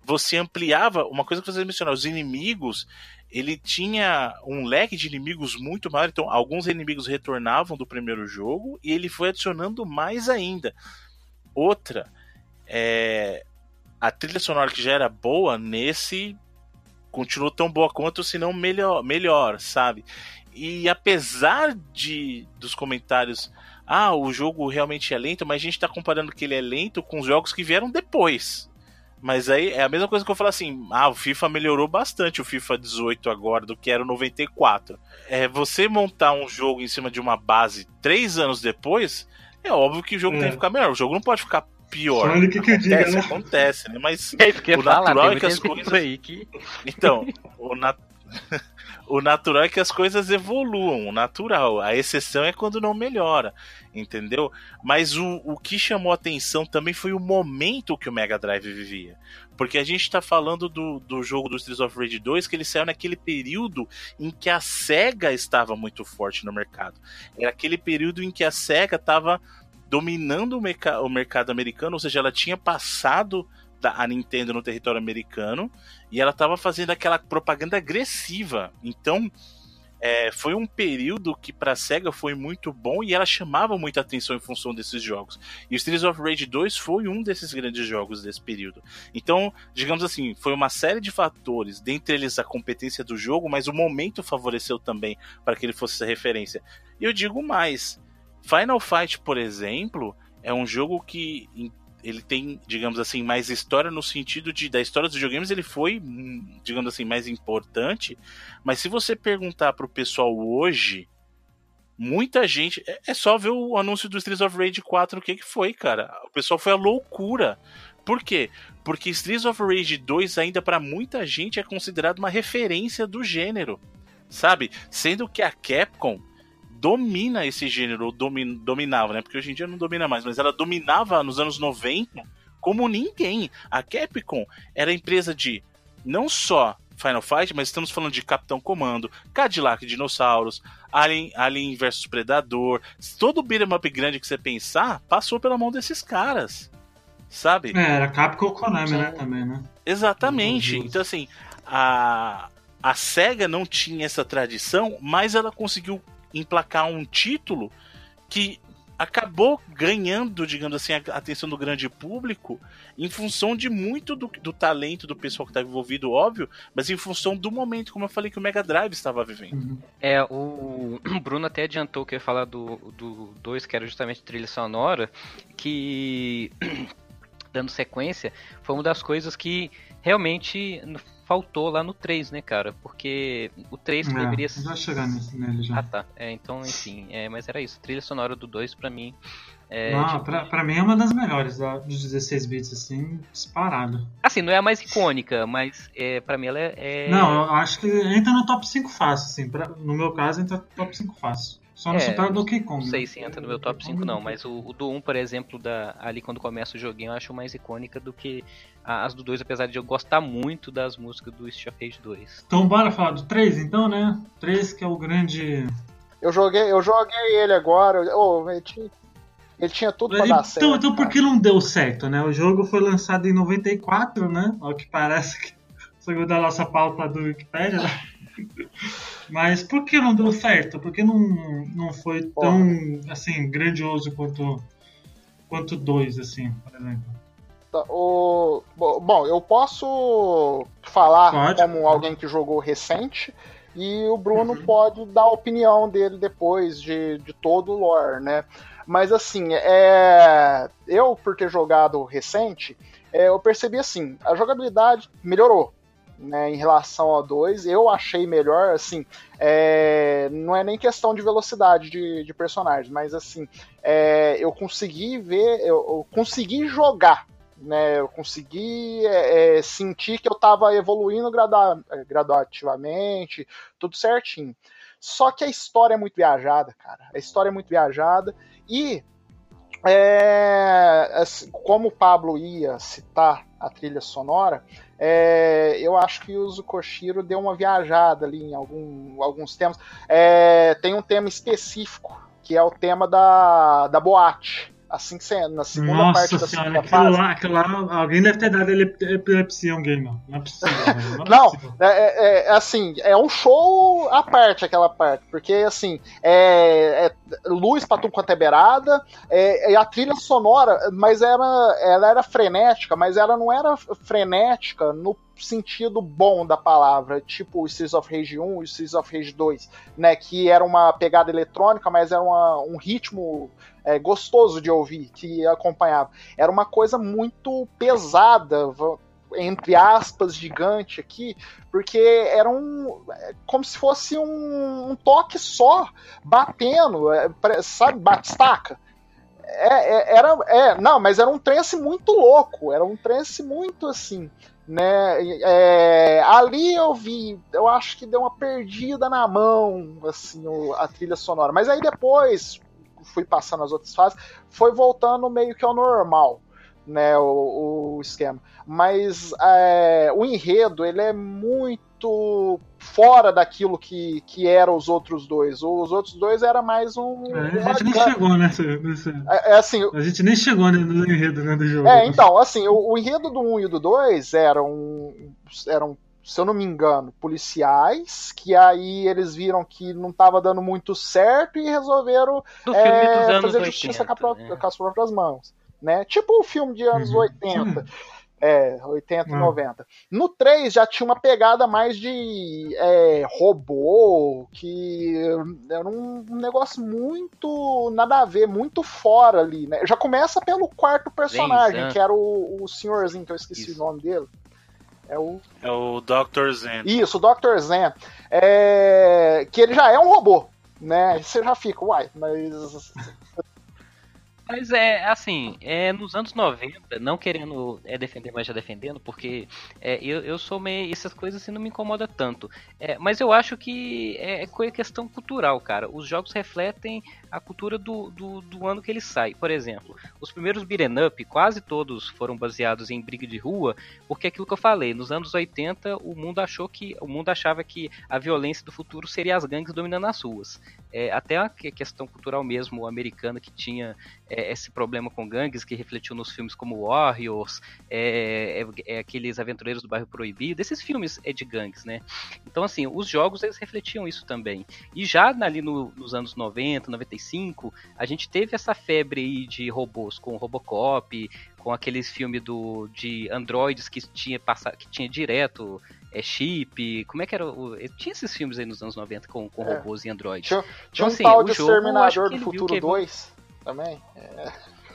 Você ampliava, uma coisa que vocês mencionaram, os inimigos, ele tinha um leque de inimigos muito maior, então alguns inimigos retornavam do primeiro jogo e ele foi adicionando mais ainda. Outra, é, a trilha sonora que já era boa, nesse continua tão boa quanto, se não melhor, melhor, sabe? E apesar de dos comentários, ah, o jogo realmente é lento, mas a gente tá comparando que ele é lento com os jogos que vieram depois. Mas aí é a mesma coisa que eu falo assim: ah, o FIFA melhorou bastante o FIFA 18 agora do que era o 94. É, você montar um jogo em cima de uma base três anos depois, é óbvio que o jogo é. tem que ficar melhor. O jogo não pode ficar pior. Só que, que acontece, diga, né? acontece, né? Mas é isso que o natural falar, é que as coisas. Aí que... Então, o, nat... o natural é que as coisas evoluam, o natural. A exceção é quando não melhora, entendeu? Mas o, o que chamou atenção também foi o momento que o Mega Drive vivia. Porque a gente está falando do, do jogo do Streets of Rage 2 que ele saiu naquele período em que a SEGA estava muito forte no mercado. Era aquele período em que a SEGA estava dominando o, o mercado americano, ou seja, ela tinha passado da, a Nintendo no território americano e ela estava fazendo aquela propaganda agressiva. Então, é, foi um período que para a SEGA foi muito bom e ela chamava muita atenção em função desses jogos. E o Streets of Rage 2 foi um desses grandes jogos desse período. Então, digamos assim, foi uma série de fatores, dentre eles a competência do jogo, mas o momento favoreceu também para que ele fosse essa referência. E eu digo mais, Final Fight, por exemplo, é um jogo que ele tem, digamos assim, mais história no sentido de da história dos videogames ele foi, digamos assim, mais importante. Mas se você perguntar pro pessoal hoje, muita gente é, é só ver o anúncio do Streets of Rage 4 o que que foi, cara. O pessoal foi a loucura. Por quê? Porque Streets of Rage 2 ainda para muita gente é considerado uma referência do gênero, sabe? Sendo que a Capcom domina esse gênero, domin, dominava, né? Porque hoje em dia não domina mais, mas ela dominava nos anos 90 como ninguém. A Capcom era empresa de não só Final Fight, mas estamos falando de Capitão Comando, Cadillac Dinossauros, Alien, Alien vs Predador, todo o beat'em up grande que você pensar passou pela mão desses caras, sabe? É, era Capcom Konami, né, também, né? Exatamente. Então, assim, a, a SEGA não tinha essa tradição, mas ela conseguiu emplacar um título que acabou ganhando, digamos assim, a atenção do grande público em função de muito do, do talento do pessoal que estava envolvido, óbvio, mas em função do momento, como eu falei, que o Mega Drive estava vivendo. Uhum. É, o Bruno até adiantou que ia falar do 2, do dois, que era justamente trilha sonora, que dando sequência, foi uma das coisas que realmente faltou lá no 3, né, cara? Porque o 3 É, deveria já chegar nesse, nele já. Ah, tá. É, então, enfim, é, mas era isso. A trilha sonora do 2 pra mim é, não, tipo, pra, pra mim é uma das melhores da, dos 16 bits, assim, disparado. Assim, não é a mais icônica, mas é, pra mim ela é. é- Não, eu acho que entra no top 5 fácil, assim. pra- no meu caso, entra no top 5 fácil. Só não É, supera o Donkey Kong. Não sei né? se entra no meu top 5 não, mas o, o do 1, por exemplo, da, ali quando começa o joguinho, eu acho mais icônica do que as do 2, apesar de eu gostar muito das músicas do Street of Rage 2. Então bora falar do 3 então, né? 3 que é o grande. Eu joguei, eu joguei ele agora. Oh, ele, tinha, ele tinha tudo pra dar certo. Então, então por que não deu certo, né? O jogo foi lançado em 94, né? Ao que parece que segundo a nossa pauta do Wikipedia, né? Mas por que não deu certo? Por que não, não foi tão assim grandioso quanto quanto dois, assim, por exemplo? Tá, o- bo- bom, eu posso falar Pode. como alguém que jogou recente e o Bruno Uhum. pode dar a opinião dele depois de, de todo o lore, né? Mas assim, é, eu por ter jogado recente, é, eu percebi assim, a jogabilidade melhorou. Né, em relação ao 2, eu achei melhor, assim, é, não é nem questão de velocidade de, de personagens, mas assim, é, eu consegui ver, eu, eu consegui jogar né, eu consegui é, é, sentir que eu estava evoluindo grada- gradativamente, tudo certinho. Só que a história é muito viajada, cara. A história é muito viajada e é, assim, como o Pablo ia citar a trilha sonora, é, eu acho que o Zukoshiro deu uma viajada ali em algum- alguns temas. É, tem um tema específico, que é o tema da, da boate. Assim que você, na segunda Nossa parte da senhora, segunda fase. lá, aquilo lá, alguém deve ter dado ele- epilepsia a alguém, não. Não é possível. velho, Não, é possível. É, é- é, assim, é um show à parte aquela parte, porque assim, é, é luz pra tudo quanto é beirada, é, é a trilha sonora, mas era, ela era frenética, mas ela não era frenética no sentido bom da palavra, tipo o Streets of Rage 1 e o Streets of Rage 2, né, que era uma pegada eletrônica, mas era uma- um ritmo é, gostoso de ouvir, que acompanhava. Era uma coisa muito pesada, entre aspas, gigante aqui, porque era um. é, como se fosse um, um toque só, batendo, é, sabe, batistaca. É, é, era, é, não, mas era um trance muito louco, era um trance muito assim, né? É, ali eu vi, eu acho que deu uma perdida na mão, assim, o- a trilha sonora. Mas aí depois fui passando as outras fases, foi voltando meio que ao normal, né? O, o esquema. Mas é, o enredo ele é muito fora daquilo que, que eram os outros dois. Os outros dois era mais um. É, a gente nem chegou nessa, nessa- é, é assim, A gente nem chegou né, no enredo né, do jogo. é, então, assim, o, o enredo do 1 e do 2 eram, eram, se eu não me engano, policiais, que aí eles viram que não estava dando muito certo e resolveram é, fazer 80. justiça com, a né? com as próprias mãos. Né? Tipo o filme de anos Uhum. 80. É, 80 e Hum. 90. No 3 já tinha uma pegada mais de é, robô, que era um negócio muito nada a ver, muito fora ali, né? Já começa pelo quarto personagem, Zen, que era o, o senhorzinho, que eu esqueci Isso. o nome dele. É o. É o Dr. Zen. Isso, o Dr. Zen. É, que ele já é um robô, né? Você já fica, uai, mas. Mas é assim, é nos anos 90, não querendo é, defender, mas já defendendo, porque é, eu, eu sou meio. Essas coisas assim não me incomoda tanto. É, mas eu acho que é, é questão cultural, cara. Os jogos refletem a cultura do, do, do ano que ele sai. Por exemplo, os primeiros beat'em up, quase todos foram baseados em briga de rua, porque é aquilo que eu falei, nos anos 80 o mundo achou que. O mundo achava que a violência do futuro seria as gangues dominando as ruas. É, até a que- questão cultural mesmo americana que tinha é, esse problema com gangues que refletiu nos filmes como Warriors, é, é- é aqueles aventureiros do bairro proibido, esses filmes é de gangues, né? Então assim, os jogos eles refletiam isso também. E já ali no- nos anos 90, 95, a gente teve essa febre aí de robôs com Robocop, com aqueles filmes do de androides que tinha passa, que tinha direto é, chip, como é que era o, tinha esses filmes aí nos anos 90 com, com É. robôs e androides. Tinha, tinha um assim, tal o de jogo, Exterminador do Futuro que- 2 também.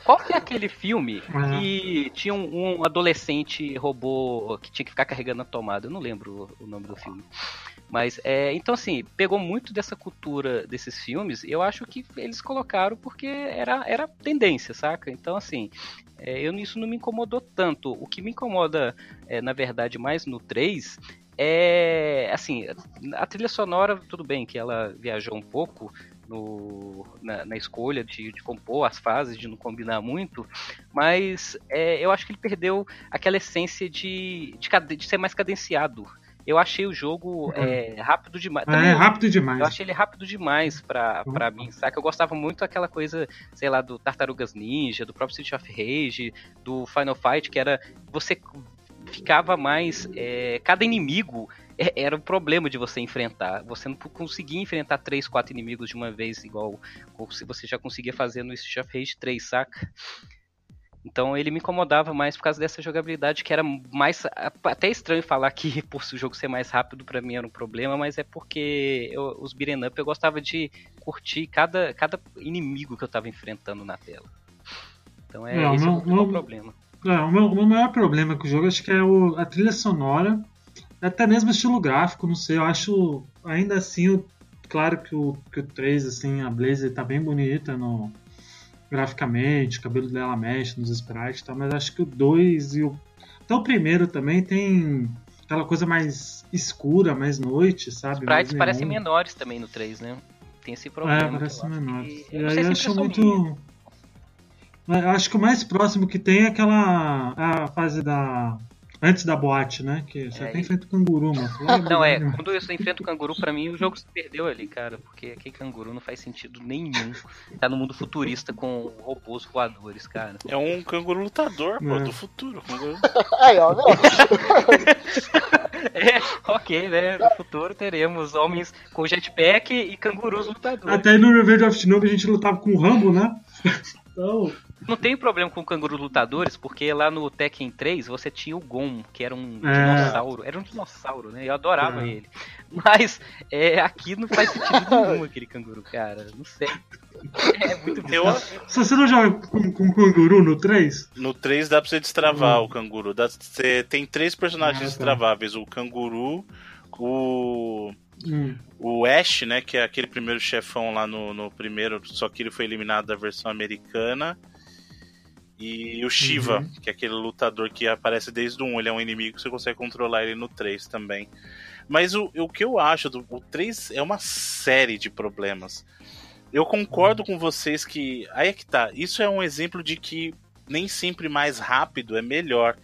Qual que é aquele filme Uhum. que tinha um, um adolescente robô que tinha que ficar carregando a tomada? Eu não lembro o nome do filme. Mas, é, então assim, pegou muito dessa cultura desses filmes, eu acho que eles colocaram porque era, era tendência, saca? Então, assim, é, eu, isso não me incomodou tanto. O que me incomoda, é, na verdade, mais no 3 é, assim, a trilha sonora, tudo bem que ela viajou um pouco, no, na, na, escolha de, de, compor as fases, de não combinar muito, mas é, eu acho que ele perdeu aquela essência de, de, de ser mais cadenciado. Eu achei o jogo Uhum. é, rápido demais. É, é rápido demais. Eu achei ele rápido demais pra, Uhum. pra mim, saca? Eu gostava muito daquela coisa, sei lá, do Tartarugas Ninja, do próprio City of Rage, do Final Fight, que era. Você ficava mais. é, cada inimigo é- era um problema de você enfrentar. Você não conseguia enfrentar três, quatro inimigos de uma vez, igual se você já conseguia fazer no Street of Rage 3, saca? Então ele me incomodava mais por causa dessa jogabilidade que era mais. Até estranho falar que por o jogo ser mais rápido pra mim era um problema, mas é porque eu- os beat'em up eu gostava de curtir cada, cada inimigo que eu tava enfrentando na tela. Então é, É, esse não- é o não- problema. É, o, meu, o meu maior problema com o jogo acho que é o- a trilha sonora, até mesmo o estilo gráfico, não sei, eu acho ainda assim, o- claro que o, que o 3, assim, a Blaze tá bem bonita no, graficamente, o cabelo dela mexe nos sprites e tal, mas acho que o 2 e o. Até o primeiro também tem aquela coisa mais escura, mais noite, sabe? Os sprites parecem menores também no 3, né? Tem esse problema. É, que eu parece acho menor. que- E eu aí eu é acho minha. muito. Eu acho que o mais próximo que tem é aquela. a fase da. Antes da boate, né? Que você É, até e- enfrenta o canguru, mano. Não, é, quando eu enfrento o canguru, pra mim o jogo se perdeu ali, cara. Porque aquele canguru não faz sentido nenhum. Tá no mundo futurista com robôs voadores, cara. É um canguru lutador, pô, É. do futuro. Canguru- Aí, ó, viu? É, ok, né? No futuro teremos homens com jetpack e cangurus lutadores. Até no Revenge of Shinobi a gente lutava com o Rambo, né? Então. Não tem problema com cangurus lutadores, porque lá no Tekken 3 você tinha o Gon, que era um É. dinossauro. Era um dinossauro, né? Eu adorava É. ele. Mas é, aqui não faz sentido nenhum aquele canguru, cara. Não sei. É muito Eu, você não joga com, com canguru no 3, no 3 dá pra você destravar Hum. o canguru. Dá- você tem três personagens Ah, tá. destraváveis: o canguru, o. hum, O Ash, né? Que é aquele primeiro chefão lá no, no primeiro, só que ele foi eliminado da versão americana. E o Shiva, Uhum. que é aquele lutador que aparece desde o 1. Ele é um inimigo que você consegue controlar ele no 3 também. Mas o, o que eu acho do o 3 é uma série de problemas. Eu concordo com vocês que. Aí é que tá. Isso é um exemplo de que nem sempre mais rápido é melhor.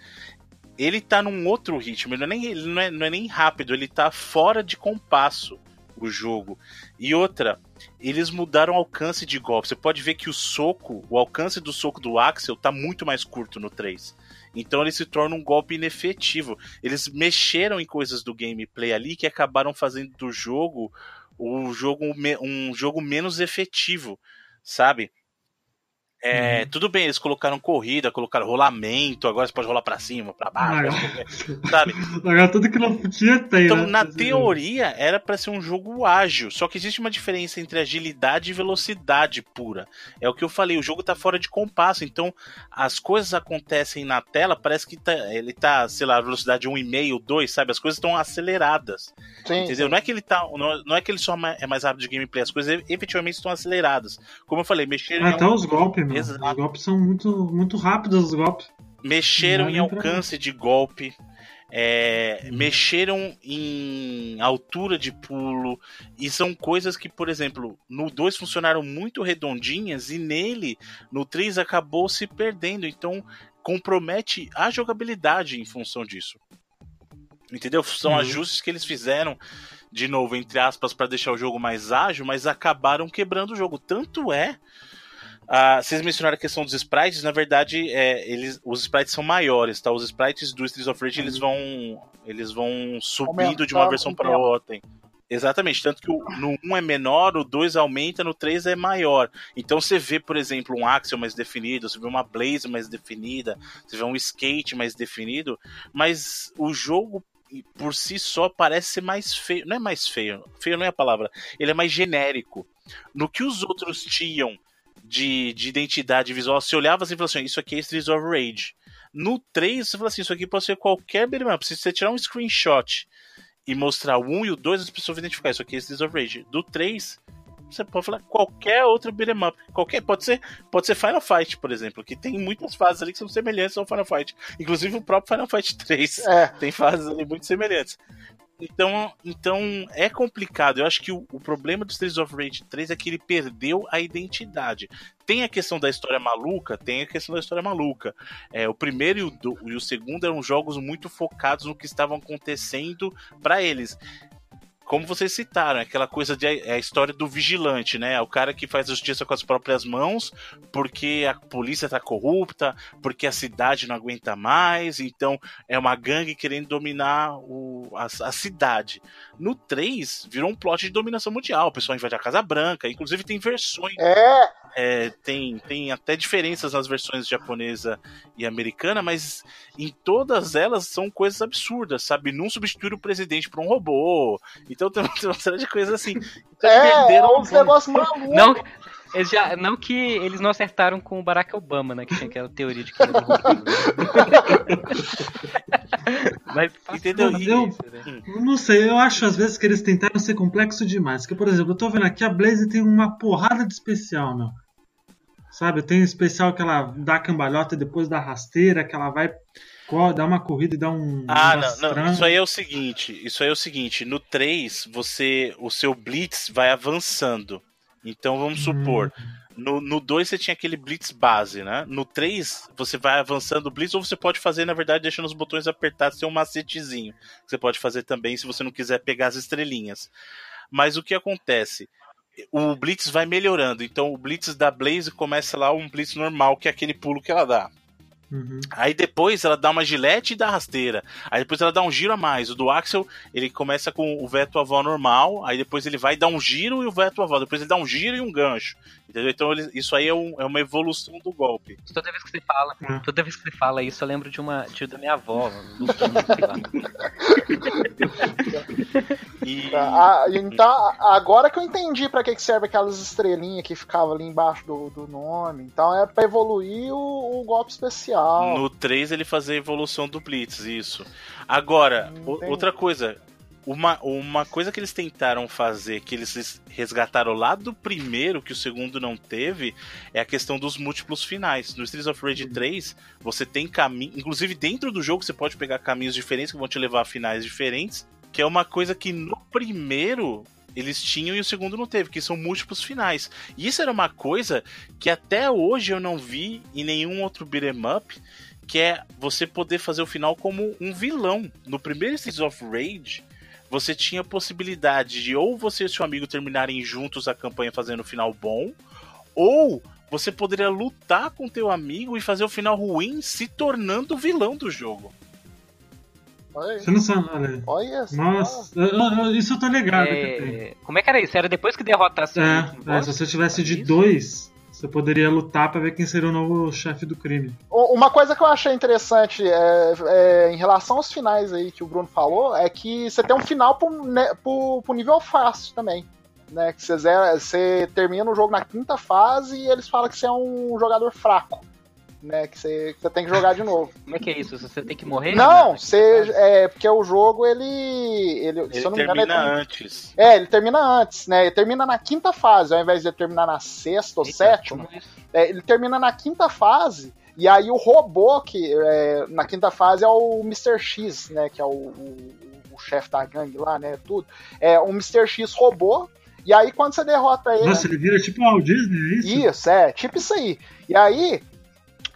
Ele tá num outro ritmo. Ele não é nem, ele não é, não é nem rápido, ele tá fora de compasso o jogo. E outra, eles mudaram o alcance de golpe. Você pode ver que o soco, o alcance do soco do Axel tá muito mais curto no 3. Então ele se torna um golpe inefetivo. Eles mexeram em coisas do gameplay ali que acabaram fazendo do jogo o jogo um jogo menos efetivo, sabe? É, Tudo bem, eles colocaram corrida, colocaram rolamento, agora você pode rolar pra cima, pra baixo, sabe? agora tudo que não tinha tem, Então, né? na teoria, era pra ser um jogo ágil. Só que existe uma diferença entre agilidade e velocidade pura. É o que eu falei, o jogo tá fora de compasso. Então, as coisas acontecem na tela, parece que tá, ele tá, sei lá, velocidade 1,5, 2, sabe? As coisas estão aceleradas. Sim, Entendeu? Não é que ele tá. Não, não é que ele só é mais rápido de gameplay, as coisas efetivamente estão aceleradas. Como eu falei, mexeram, É, em, até os golpes, mano. Exato. Os golpes são muito, muito rápidos, os golpes. mexeram em alcance de golpe. é, mexeram em altura de pulo e são coisas que, por exemplo, no 2 funcionaram muito redondinhas e nele, no 3 acabou se perdendo, então compromete a jogabilidade em função disso. Entendeu? São Uhum. ajustes que eles fizeram de novo, entre aspas, para deixar o jogo mais ágil, mas acabaram quebrando o jogo. Tanto é. Ah, vocês mencionaram a questão dos sprites, na verdade, é, eles, os sprites são maiores, tá? Os sprites do Streets of Rage eles vão, eles vão subindo de uma versão para outra. Exatamente, tanto que o, no 1 é menor, o 2 aumenta, no 3 é maior. Então você vê, por exemplo, um Axel mais definido, você vê uma Blaze mais definida, você vê um Skate mais definido, mas o jogo por si só parece ser mais feio. Não é mais feio, feio não é a palavra. Ele é mais genérico. No que os outros tinham de, de identidade visual. Você olhava assim e falava assim: Isso aqui é Streets of Rage. No 3, você fala assim: Isso aqui pode ser qualquer beat'em up. Se você tirar um screenshot e mostrar o 1 e o 2, as pessoas vão identificar: Isso aqui é Streets of Rage. Do 3, você pode falar qualquer outro beat'em up. Qualquer, pode, ser, pode ser Final Fight, por exemplo, que tem muitas fases ali que são semelhantes ao Final Fight. Inclusive o próprio Final Fight 3 É. tem fases ali muito semelhantes. Então, então é complicado. Eu acho que o, o problema do Streets of Rage 3 é que ele perdeu a identidade. Tem a questão da história maluca, tem a questão da história maluca. É, o primeiro e o, do- e o segundo eram jogos muito focados no que estavam acontecendo para eles como vocês citaram, é aquela coisa de é a história do vigilante, né? É o cara que faz justiça com as próprias mãos, porque a polícia tá corrupta, porque a cidade não aguenta mais, então é uma gangue querendo dominar o, a, a cidade. No 3, virou um plot de dominação mundial. O pessoal invade a Casa Branca, inclusive tem versões É, é, tem, tem até diferenças nas versões japonesa e americana, mas em todas elas são coisas absurdas, sabe? Não substituir o presidente por um robô. Então tem, uma série de coisas assim. Então, é, é perderam uns negócios malucos. Não, eles já, não que eles não acertaram com o Barack Obama, né? Que tinha aquela teoria de que ele era. Mas Entendeu? passou E- disso, né? Eu Não sei, eu acho às vezes que eles tentaram ser complexo demais. Que, por exemplo, eu tô vendo aqui a Blaze tem uma porrada de especial, meu. Sabe, tem especial que ela dá a cambalhota e depois dá rasteira, que ela vai dá uma corrida e dá um. Ah, um não, não, isso aí é o seguinte, isso aí é o seguinte, no 3, você, o seu blitz vai avançando. Então vamos supor, no, no 2 você tinha aquele blitz base, né? No 3 você vai avançando o blitz ou você pode fazer, na verdade, deixando os botões apertados, tem um macetezinho. Você pode fazer também se você não quiser pegar as estrelinhas. Mas o que acontece? O blitz vai melhorando. Então o blitz da Blaze começa lá um blitz normal, que é aquele pulo que ela dá. Uhum. Aí depois ela dá uma gilete e dá rasteira. Aí depois ela dá um giro a mais. O do Axel, ele começa com o veto avó normal. Aí depois ele vai dar um giro e o veto avó. Depois ele dá um giro e um gancho. Entendeu? Então ele- isso aí é, um- é uma evolução do golpe. Toda vez que você fala, Hum. toda vez que você fala isso, eu lembro de uma de, da minha avó, lutando, sei lá. E Ah, então, agora que eu entendi pra que que serve aquelas estrelinhas que ficavam ali embaixo do, do nome. Então é pra evoluir o, o golpe especial. No 3 ele fazia a evolução do Blitz, isso. Agora, o- Entendi. outra coisa. Uma, uma coisa que eles tentaram fazer, que eles resgataram lá do primeiro, que o segundo não teve, é a questão dos múltiplos finais. No Streets of Rage 3, você tem caminho. Inclusive, dentro do jogo, você pode pegar caminhos diferentes que vão te levar a finais diferentes. Que é uma coisa que no primeiro eles tinham e o segundo não teve, que são múltiplos finais. E isso era uma coisa que até hoje eu não vi em nenhum outro beat'em up, que é você poder fazer o final como um vilão. No primeiro Streets of Rage, você tinha a possibilidade de ou você e seu amigo terminarem juntos a campanha fazendo o final bom, ou você poderia lutar com teu amigo e fazer o final ruim se tornando o vilão do jogo. Olha. Você não sabe, olha. Olha só. Nossa, eu- eu- isso eu tô ligado. É, como é que era isso? Era depois que derrotasse o É, último é, se você tivesse de Isso? dois, você poderia lutar pra ver quem seria o novo chefe do crime. O- Uma coisa que eu achei interessante é, é, em relação aos finais aí que o Bruno falou é que você tem um final pro, né, pro- pro nível fácil também. Né, que você, zera- você termina o jogo na quinta fase e eles falam que você é um jogador fraco. Né, que você, que você tem que jogar de novo. Como é que é isso? Você tem que morrer? Não, né? você, é porque o jogo ele. ele, se Ele eu não me engano, termina ele antes. É, ele termina antes, né? Ele termina na quinta fase, ao invés de ele terminar na sexta ou Eita, sétima. É, ele termina na quinta fase, e aí o robô que é, na quinta fase é o Mr. X, né? Que é o, o, o chefe da gangue lá, né? Tudo. É um Mr. X robô. E aí, quando você derrota ele. Nossa, ele vira tipo o Walt Disney, é isso? Isso, é, tipo isso aí. E aí,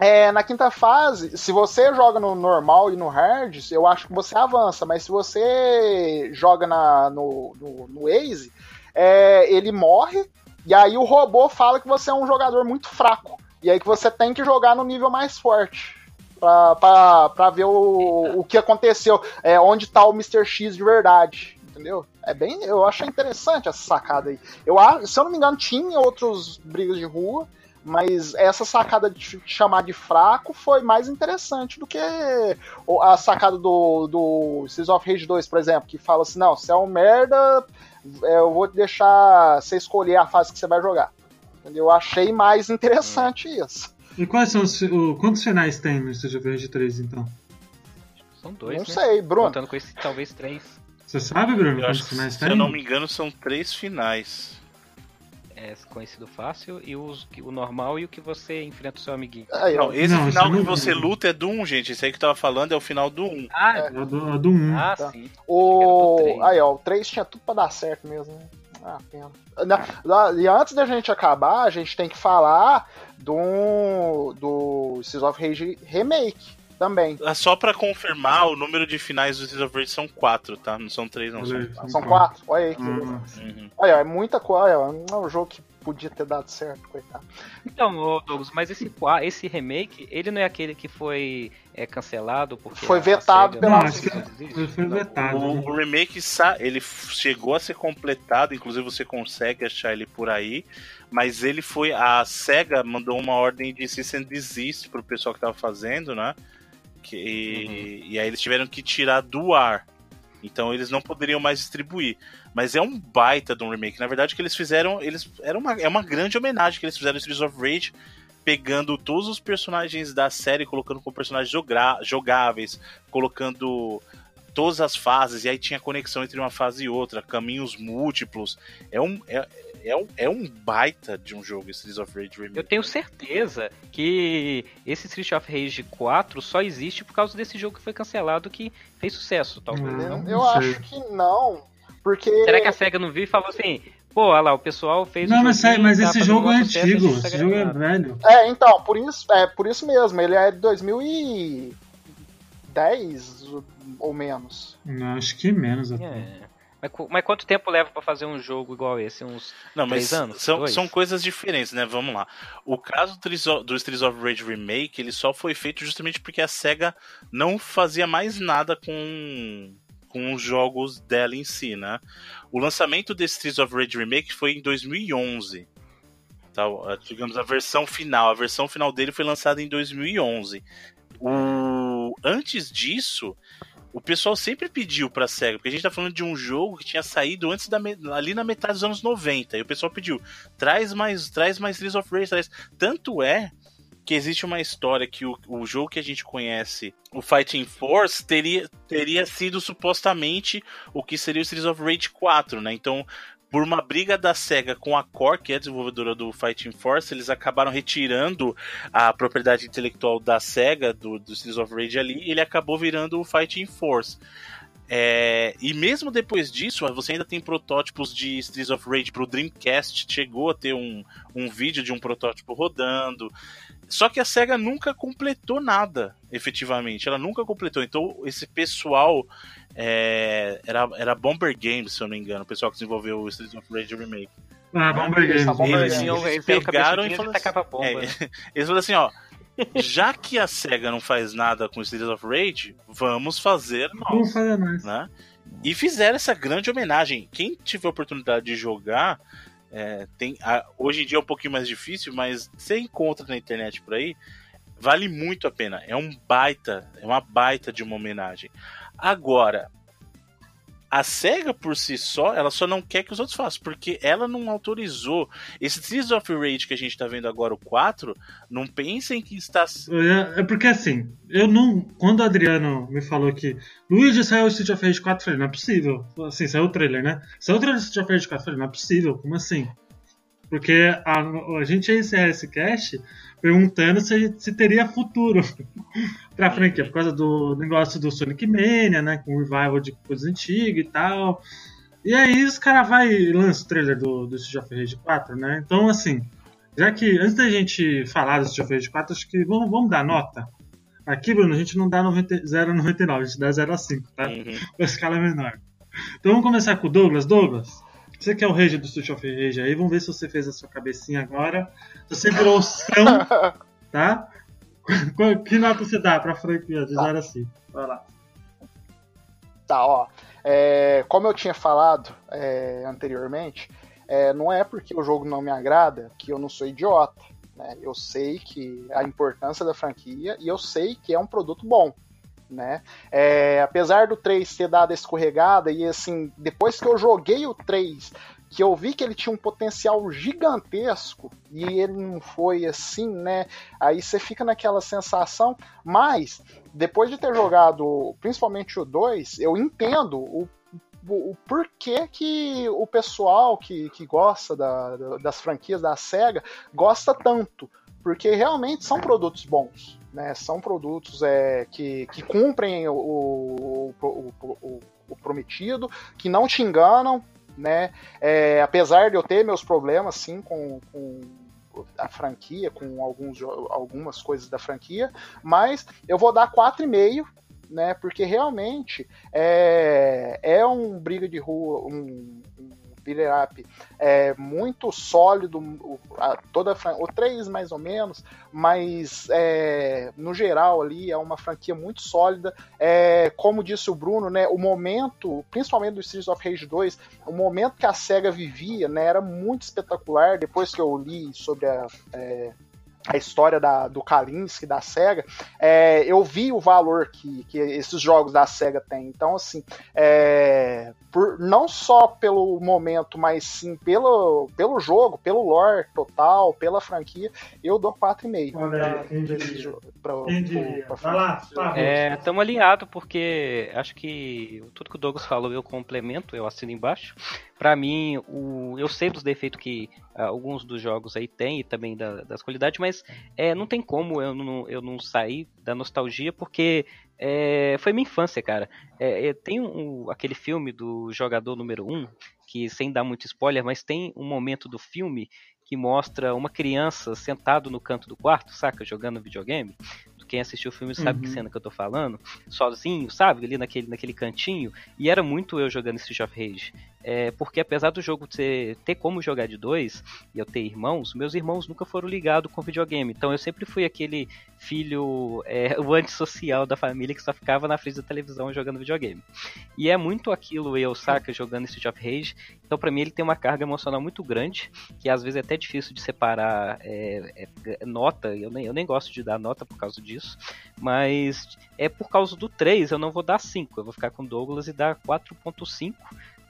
é, na quinta fase, se você joga no normal e no hard, eu acho que você avança, mas se você joga na, no, no, no Ace, é, ele morre, e aí o robô fala que você é um jogador muito fraco. E aí que você tem que jogar no nível mais forte. Pra, pra, pra ver o, o que aconteceu, é, onde tá o Mr. X de verdade. Entendeu? É bem. Eu achei interessante essa sacada aí. Eu, se eu não me engano, tinha outros brigas de rua, mas essa sacada de ch- chamar de fraco foi mais interessante do que a sacada do, do Streets of Rage 2, por exemplo, que fala assim: não, você é um merda, é, eu vou te deixar você escolher a fase que você vai jogar. Eu achei mais interessante isso. E quais são os. O, quantos finais tem no Street of Rage 3, então? São dois, Não né? sei, Bruno. Contando com esse, talvez três. Você sabe, Bruno, Eu quantos acho que, finais se tem? eu não me engano, são três finais. É conhecido fácil e os, o normal e o que você enfrenta o seu amiguinho. Aí, ó. Não, esse Não, final eu que você lembro. luta é do 1, gente. Esse aí que eu tava falando é o final do 1. Ah, É o do, é do 1. ah tá. sim. O... Aí, ó, o 3 tinha tudo pra dar certo mesmo, né? Ah, pena. Na- E antes da gente acabar, a gente tem que falar do, do Streets of Rage Remake também. Ah, Só pra confirmar, o número de finais do of Rage são 4, tá? Não são 3, não. São quatro. São quatro. Olha aí Hum. Uhum. Olha, é muita coisa. É um jogo que podia ter dado certo, coitado. Então, Douglas, mas esse, esse remake, ele não é aquele que foi é, cancelado porque Foi vetado pela- Não, acho que ele foi vetado. O, né? o remake sa- ele chegou a ser completado, inclusive você consegue achar ele por aí, mas ele foi a Sega mandou uma ordem de cease and desist pro pessoal que tava fazendo, né? Que, E aí eles tiveram que tirar do ar. Então eles não poderiam mais distribuir. Mas é um baita de um remake. Na verdade, o que eles fizeram, eles era uma, é uma grande homenagem que eles fizeram em Streets of Rage, pegando todos os personagens da série, colocando como personagens jogáveis, colocando todas as fases, e aí tinha conexão entre uma fase e outra, caminhos múltiplos. É um, é, é um, é um baita de um jogo, esse Streets of Rage Remake. Eu tenho certeza que esse Street of Rage 4 só existe por causa desse jogo que foi cancelado que fez sucesso, talvez. Hum. Não? Eu acho que não, porque. Será que a SEGA não viu e falou assim, pô, olha lá, o pessoal fez Não, o mas, joguinho, mas tá esse jogo é antigo. tá Esse jogo é velho. É, então, por isso, é por isso mesmo. Ele é de 2010 ou menos. Não, acho que menos até. É. Mas, mas quanto tempo leva pra fazer um jogo igual esse? Uns Não, mas Três anos? São, Dois? são coisas diferentes, né? Vamos lá. O caso do Streets of- Rage Remake, ele só foi feito justamente porque a SEGA não fazia mais nada com, com os jogos dela em si, né? O lançamento desse Streets of Rage Remake foi em 2011. Tá? Digamos, a versão final. A versão final dele foi lançada em 2011. O... Antes disso, o pessoal sempre pediu pra SEGA, porque a gente tá falando de um jogo que tinha saído antes da ali na metade dos anos 90. E o pessoal pediu, traz mais, traz mais Streets of Rage, traz. Tanto é que existe uma história que o, o jogo que a gente conhece, o Fighting Force, teria, teria sido supostamente o que seria o Streets of Rage 4, né? Então, por uma briga da SEGA com a Core, que é a desenvolvedora do Fighting Force, eles acabaram retirando a propriedade intelectual da SEGA, do, do Streets of Rage ali, e ele acabou virando o Fighting Force. É, e mesmo depois disso, você ainda tem protótipos de Streets of Rage pro Dreamcast, chegou a ter um, um vídeo de um protótipo rodando. Só que a SEGA nunca completou nada, efetivamente. Ela nunca completou. Então, esse pessoal é, era, era Bomber Games, se eu não me engano, o pessoal que desenvolveu o Streets of Rage Remake. Ah, Bomber Games. Bomber Bomber Games. Games. Eles, eles eles pegaram e falaram tacava bomba. É, né? Eles falaram assim, ó. Já que a SEGA não faz nada com Streets of Rage, vamos fazer nós Vamos fazer mais. né? E fizeram essa grande homenagem. Quem tiver a oportunidade de jogar, é, tem a- hoje em dia é um pouquinho mais difícil, mas você encontra na internet por aí, vale muito a pena. É um baita, é uma baita de uma homenagem. Agora, a SEGA por si só, ela só não quer que os outros façam, porque ela não autorizou. Esse Streets of Rage que a gente tá vendo agora, o 4, não pensem que está. É é porque assim, eu não. Quando o Adriano me falou que Luigi saiu o Street of Rage 4, eu falei, não é possível. Assim, saiu o trailer, né? Saiu o trailer do Street of Rage 4, eu falei, não é possível, como assim? Porque a, a gente ia encerrar esse cast perguntando se, se teria futuro pra franquia, por causa do negócio do Sonic Mania, né? Com o revival de coisas antigas e tal. E aí os caras vai e lança o trailer do, do Street of Rage 4, né? Então, assim, já que antes da gente falar do Street of Rage 4, acho que vamos, vamos dar nota. Aqui, Bruno, a gente não dá 90 0,99, a gente dá 0 a 5, tá? Uhum. Com a escala menor. Então vamos começar com o Douglas. Douglas, você que é o rage do Street of Rage aí, vamos ver se você fez a sua cabecinha agora. Se você virou o São, tá? Que nota você dá pra franquia de 0 a 5? Vai lá. Tá, ó. É, como eu tinha falado é, anteriormente, é, não é porque o jogo não me agrada que eu não sou idiota. né? Eu sei que a importância da franquia e eu sei que é um produto bom. Né? É, apesar do 3 ter dado a escorregada, e assim, depois que eu joguei o 3, que eu vi que ele tinha um potencial gigantesco e ele não foi assim, né? Aí você fica naquela sensação, mas depois de ter jogado principalmente o 2, eu entendo o o, porquê que o pessoal que, que gosta da, das franquias da SEGA gosta tanto. Porque realmente são produtos bons. Né? São produtos é, que, que cumprem o, o, o, o prometido, que não te enganam, né? É, apesar de eu ter meus problemas, sim, com, com a franquia, com alguns, algumas coisas da franquia, mas eu vou dar 4,5, né? Porque realmente é, é um briga de rua, um, beat'em up é muito sólido, o, a, toda o 3 mais ou menos, mas é, no geral ali é uma franquia muito sólida. É, como disse o Bruno, né, o momento, principalmente do Streets of Rage 2, o momento que a SEGA vivia né, era muito espetacular. Depois que eu li sobre a. É, a história da, do Kalinske, da SEGA, é, eu vi o valor que, que esses jogos da SEGA têm. Então, assim, é, por, não só pelo momento, mas sim pelo, pelo jogo, pelo lore total, pela franquia, eu dou 4,5. Olha aí, quem diria? Pra? Pra, pra Vai lá, Estamos é, alinhados, porque acho que tudo que o Douglas falou eu complemento, eu assino embaixo. Para mim, o, eu sei dos defeitos que uh, alguns dos jogos aí tem e também da, das qualidades, mas é, não tem como eu não, eu não sair da nostalgia, porque é, foi minha infância, cara. É, é tem um, aquele filme do Jogador Número 1, que sem dar muito spoiler, mas tem um momento do filme que mostra uma criança sentado no canto do quarto, saca, jogando videogame quem assistiu o filme sabe uhum. que cena que eu tô falando, sozinho, sabe, ali naquele, naquele cantinho, e era muito eu jogando Street of Rage. É, porque apesar do jogo ter, ter como jogar de dois, e eu ter irmãos, meus irmãos nunca foram ligados com videogame. Então eu sempre fui aquele filho, é, o antissocial da família que só ficava na frente da televisão jogando videogame. E é muito aquilo eu, saca, jogando Street of Rage. Então para mim ele tem uma carga emocional muito grande, que às vezes é até difícil de separar é, é, nota. Eu nem, eu nem gosto de dar nota por causa disso. Mas é por causa do 3, eu não vou dar 5. Eu vou ficar com Douglas e dar 4.5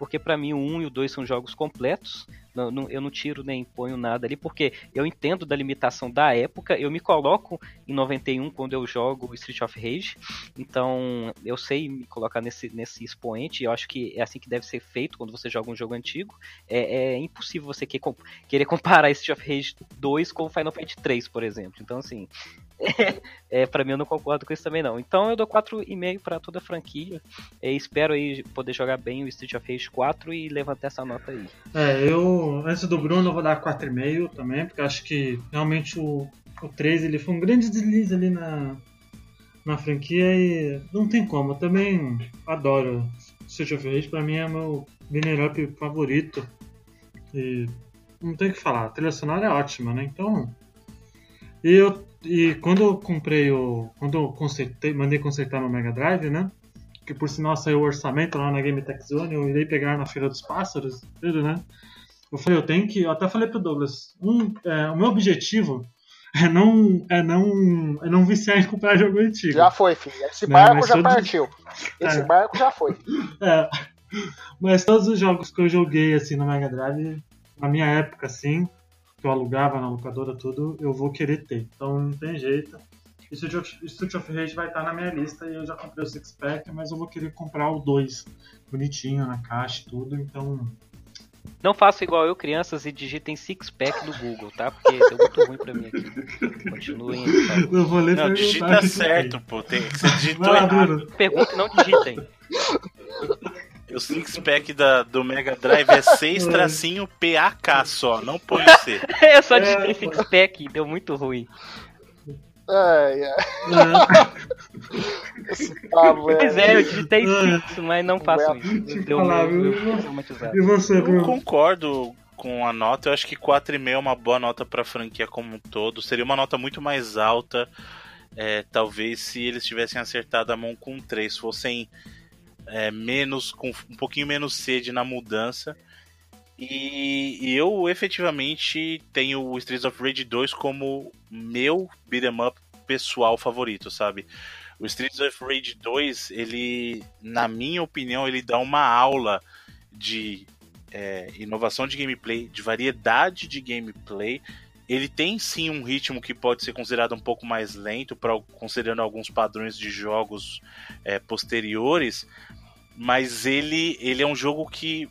porque para mim o 1 e o 2 são jogos completos. Não, não, eu não tiro nem ponho nada ali, porque eu entendo da limitação da época. Eu me coloco em 91 quando eu jogo Street of Rage, então eu sei me colocar nesse, nesse expoente. Eu acho que é assim que deve ser feito quando você joga um jogo antigo. É, é impossível você que, querer comparar Street of Rage 2 com Final Fantasy 3, por exemplo. Então, assim, é, para mim eu não concordo com isso também não. Então eu dou 4,5 para toda a franquia. E espero aí poder jogar bem o Street of Rage 4 e levantar essa nota aí. É, eu antes do Bruno eu vou dar 4,5 também, porque acho que realmente o, o 3 ele foi um grande deslize ali na, na franquia e não tem como. Eu também adoro Street of Rage, pra mim é meu Binner Up favorito. E não tem o que falar, a trilha sonora é ótima, né? Então. E eu e quando eu comprei o. Quando eu consertei, mandei consertar no Mega Drive, né? Que por sinal saiu o orçamento lá na Game Tech Zone, eu irei pegar na Feira dos Pássaros, tudo, né? Eu falei, eu tenho que. Eu até falei pro Douglas, um, é, o meu objetivo é não, é não, é não viciar em comprar jogo antigo. Já foi, filho. Esse né, barco já todos... partiu. Esse é. barco já foi. É. Mas todos os jogos que eu joguei assim no Mega Drive, na minha época, assim, que eu alugava na locadora, tudo, eu vou querer ter. Então não tem jeito. Street of Rage vai estar na minha lista e eu já comprei o Six Pack, mas eu vou querer comprar o 2 bonitinho na caixa e tudo, então. Não façam igual eu, crianças, e digitem Six Pack no Google, tá? Porque deu muito ruim pra mim aqui. Continuem. Tá? Não vou ler Não, digita certo, pô. Tem, você digitou errado. Pergunta não digitem. O six pack da, do Mega Drive é 6 tracinho PAK só, não põe o C. Eu só digitei é, six pack, deu muito ruim. Ai, ai. Pois é, eu digitei isso, mas não faço isso. Deu falar, meu, E você, Bruno? Eu concordo com a nota, eu acho que 4,5 é uma boa nota pra franquia como um todo. Seria uma nota muito mais alta, é, talvez se eles tivessem acertado a mão com 3, fossem é, menos, com um pouquinho menos sede na mudança. E, e, eu efetivamente tenho o Streets of Rage 2 como meu beat'em up pessoal favorito, sabe? O Streets of Rage 2, ele, na minha opinião, ele dá uma aula de é, inovação de gameplay, de variedade de gameplay. Ele tem sim um ritmo que pode ser considerado um pouco mais lento, pra, considerando alguns padrões de jogos é, posteriores, mas ele, ele é um jogo que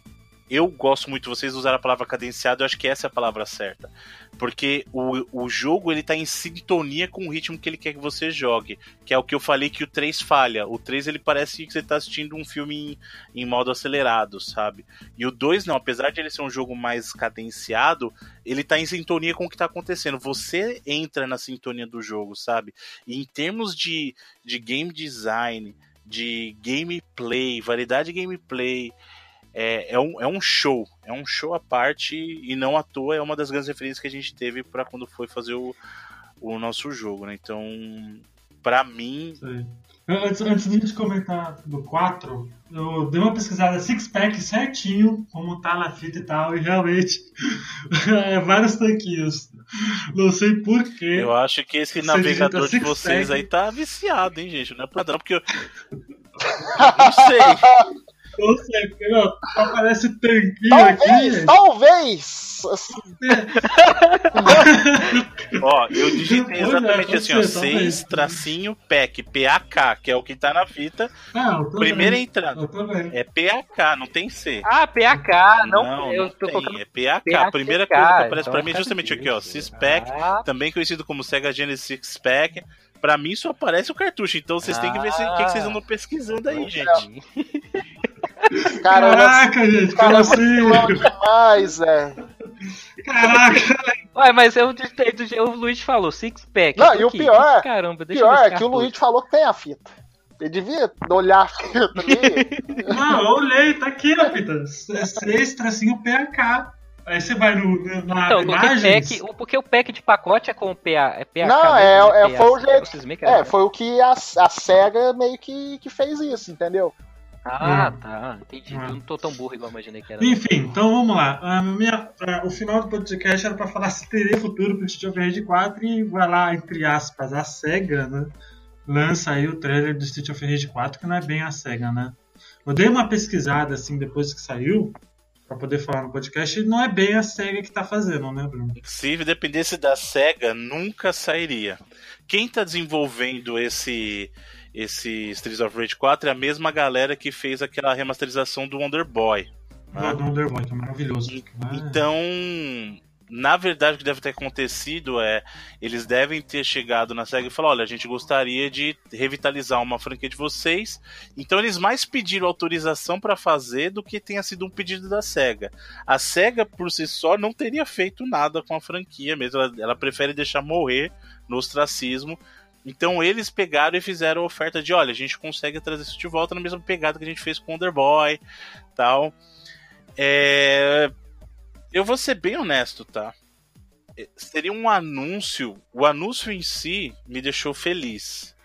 eu gosto muito, vocês usaram a palavra cadenciado, eu acho que essa é a palavra certa. Porque o, o jogo ele tá em sintonia com o ritmo que ele quer que você jogue. Que é o que eu falei que o 3 falha. O 3 ele parece que você tá assistindo um filme em, em modo acelerado, sabe? E o 2 não, apesar de ele ser um jogo mais cadenciado, ele tá em sintonia com o que tá acontecendo. Você entra na sintonia do jogo, sabe? E em termos de, de game design, de gameplay, variedade de gameplay é, é, um, é um show, é um show à parte e não à toa é uma das grandes referências que a gente teve para quando foi fazer o, o nosso jogo, né? Então, para mim. Antes, antes de a gente comentar do 4, eu dei uma pesquisada six-pack certinho, como tá na fita e tal, e realmente é vários tanquinhos. Não sei porquê. Eu acho que esse navegador de vocês aí tá viciado, hein, gente? Não é padrão, porque eu. Não sei. Não sei, porque, meu, aparece tanquinho talvez, aqui. Talvez! ó, eu digitei exatamente assim, ó, 6 tracinho PEC, PAK, que é o que tá na fita. Ah, Primeira entrada. É PAK, não tem C. Ah, PAK, não, não, eu não tô tem, colocando... é PAK. PAK. Primeira coisa que aparece então pra mim é justamente aqui, ó, Six-Pack, ah. também conhecido como Sega Genesis Six-Pack. Pra mim só aparece o cartucho, então vocês ah. têm que ver o que, que vocês andam pesquisando aí, gente. Caraca, gente, como assim? demais, é. Caraca! Ué, mas eu o Luiz falou six pack. Não, e o pior, Caramba, deixa pior é que o Luiz falou que tem a fita. Ele devia olhar a fita ali. Não, eu olhei, tá aqui a fita. É 6 tracinho PAK. Aí você vai no, na então, imagens... Pack, porque o pack de pacote é com PA, é PAK. Não, é, é, foi o jeito. É, foi o que a, a SEGA meio que, que fez isso, entendeu? Ah, hum. tá. Entendi. Hum. Eu não tô tão burro igual eu imaginei que era. Enfim, então vamos lá. A minha, a, o final do podcast era pra falar se teria futuro pro Street of Rage 4 e vai lá, entre aspas, a SEGA, né? Lança aí o trailer do Street of Rage 4, que não é bem a SEGA, né? Eu dei uma pesquisada assim depois que saiu, para poder falar no podcast, e não é bem a SEGA que tá fazendo, né, Bruno? Se dependesse da SEGA, nunca sairia. Quem tá desenvolvendo esse esse Streets of Rage 4 é a mesma galera que fez aquela remasterização do Wonder Boy. Ah, do Wonder Boy, é maravilhoso. Então, na verdade, o que deve ter acontecido é eles devem ter chegado na SEGA e falar: olha, a gente gostaria de revitalizar uma franquia de vocês. Então, eles mais pediram autorização para fazer do que tenha sido um pedido da SEGA. A SEGA, por si só, não teria feito nada com a franquia mesmo. Ela, ela prefere deixar morrer no ostracismo então eles pegaram e fizeram a oferta de, olha, a gente consegue trazer isso de volta na mesma pegada que a gente fez com o Underboy, tal. É... Eu vou ser bem honesto, tá? É, seria um anúncio. O anúncio em si me deixou feliz.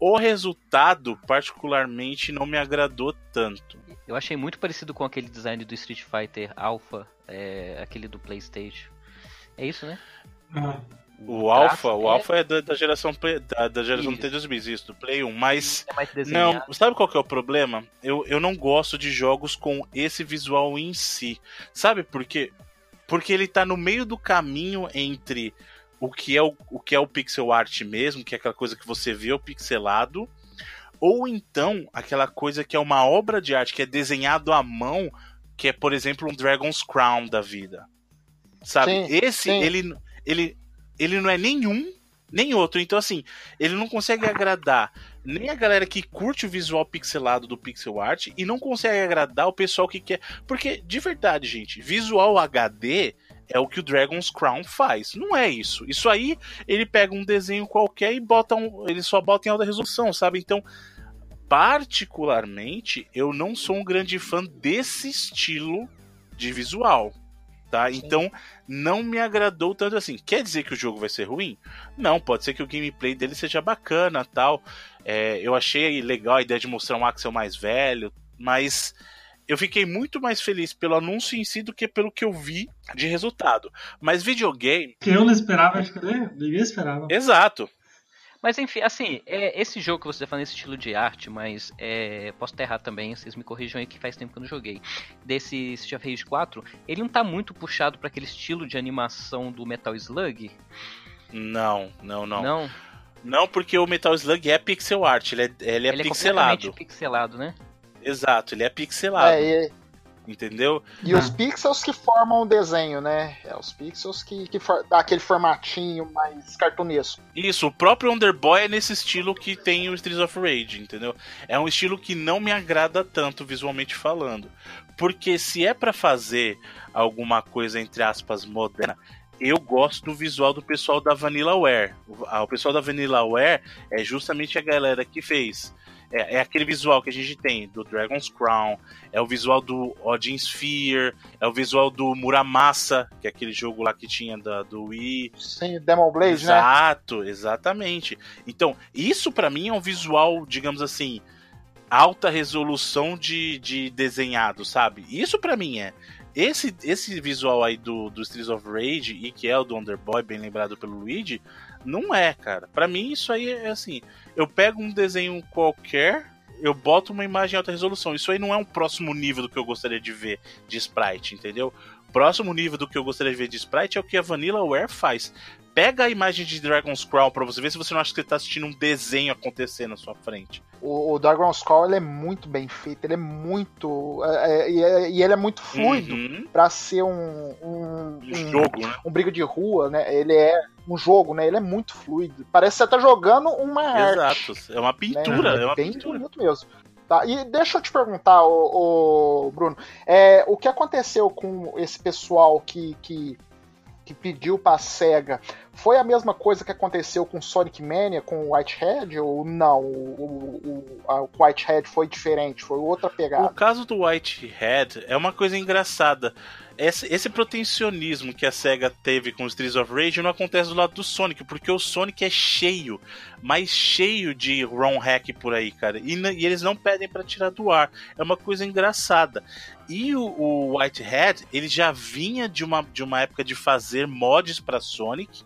O resultado, particularmente, não me agradou tanto. Eu achei muito parecido com aquele design do Street Fighter Alpha, é, aquele do PlayStation. É isso, né? Ah. O Alpha, o é... Alpha é da, da geração da, da geração isso. T2 isso, do Play 1, mas é não, sabe qual que é o problema? Eu, eu não gosto de jogos com esse visual em si. Sabe por quê? Porque ele tá no meio do caminho entre o que é o, o que é o pixel art mesmo, que é aquela coisa que você vê o pixelado, ou então aquela coisa que é uma obra de arte que é desenhado à mão, que é, por exemplo, um Dragon's Crown da vida. Sabe? Sim, Esse sim. ele ele ele não é nenhum nem outro. Então, assim, ele não consegue agradar nem a galera que curte o visual pixelado do pixel art e não consegue agradar o pessoal que quer. Porque, de verdade, gente, visual HD é o que o Dragon's Crown faz. Não é isso. Isso aí, ele pega um desenho qualquer e bota um, ele só bota em alta resolução, sabe? Então, particularmente, eu não sou um grande fã desse estilo de visual tá? Sim. Então não me agradou tanto assim. Quer dizer que o jogo vai ser ruim? Não, pode ser que o gameplay dele seja bacana, tal. É, eu achei legal a ideia de mostrar um Axel mais velho, mas eu fiquei muito mais feliz pelo anúncio em si do que pelo que eu vi de resultado. Mas videogame. Que eu não esperava, acho que ninguém esperava. Exato. Mas enfim, assim, é, esse jogo que você tá falando, esse estilo de arte, mas é, posso estar errado também, vocês me corrijam aí que faz tempo que eu não joguei. Desse Street of Rage 4, ele não tá muito puxado para aquele estilo de animação do Metal Slug? Não, não, não. Não? Não, porque o Metal Slug é pixel art, ele é, ele é ele pixelado. É pixelado, né? Exato, ele é pixelado. É, e, Entendeu? e os pixels que formam o desenho, né? É, os pixels que, que for, dá aquele formatinho mais cartunesco. Isso, o próprio Underboy é nesse estilo que tem o Streets of Rage, entendeu? É um estilo que não me agrada tanto visualmente falando. Porque se é pra fazer alguma coisa, entre aspas, moderna, eu gosto do visual do pessoal da Vanillaware. Ah, o pessoal da Vanillaware é justamente a galera que fez. É, é aquele visual que a gente tem do Dragon's Crown, é o visual do Odin Sphere, é o visual do Muramasa, que é aquele jogo lá que tinha da, do Wii. Sem Demon Blade, né? Exato, exatamente. Então, isso pra mim é um visual, digamos assim, alta resolução de, de desenhado, sabe? Isso pra mim é. Esse, esse visual aí do, do Streets of Rage e que é o do Underboy, bem lembrado pelo Luigi, não é, cara. Pra mim isso aí é assim, eu pego um desenho qualquer, eu boto uma imagem em alta resolução. Isso aí não é um próximo nível do que eu gostaria de ver de sprite, entendeu? Próximo nível do que eu gostaria de ver de sprite é o que a Vanillaware faz. Pega a imagem de Dragon's Crown pra você ver se você não acha que você tá assistindo um desenho acontecer na sua frente. O, o Dragon's Call ele é muito bem feito, ele é muito. é, é, e, é- ele é muito fluido Uhum. pra ser um, um, Um um- jogo, né? um briga de rua, né? Ele é um jogo, né? Ele é muito fluido. Parece que você tá jogando uma arte. Exato. É uma né? pintura, é uma bem pintura. bonito mesmo. Tá, e deixa eu te perguntar, o, Bruno, é, o que aconteceu com esse pessoal que, que, que pediu pra SEGA foi a mesma coisa que aconteceu com Sonic Mania, com o Whitehead, ou não? O, o, o, o Whitehead foi diferente, foi outra O pegada. caso do Whitehead é uma coisa engraçada. Esse, esse protecionismo que a SEGA teve com os Streets of Rage não acontece do lado do Sonic, porque o Sonic é cheio, mas cheio de ROM hack por aí, cara. E, e eles não pedem pra tirar do ar. É uma coisa engraçada. E o, o Whitehead, ele já vinha de uma, de uma época de fazer mods pra Sonic,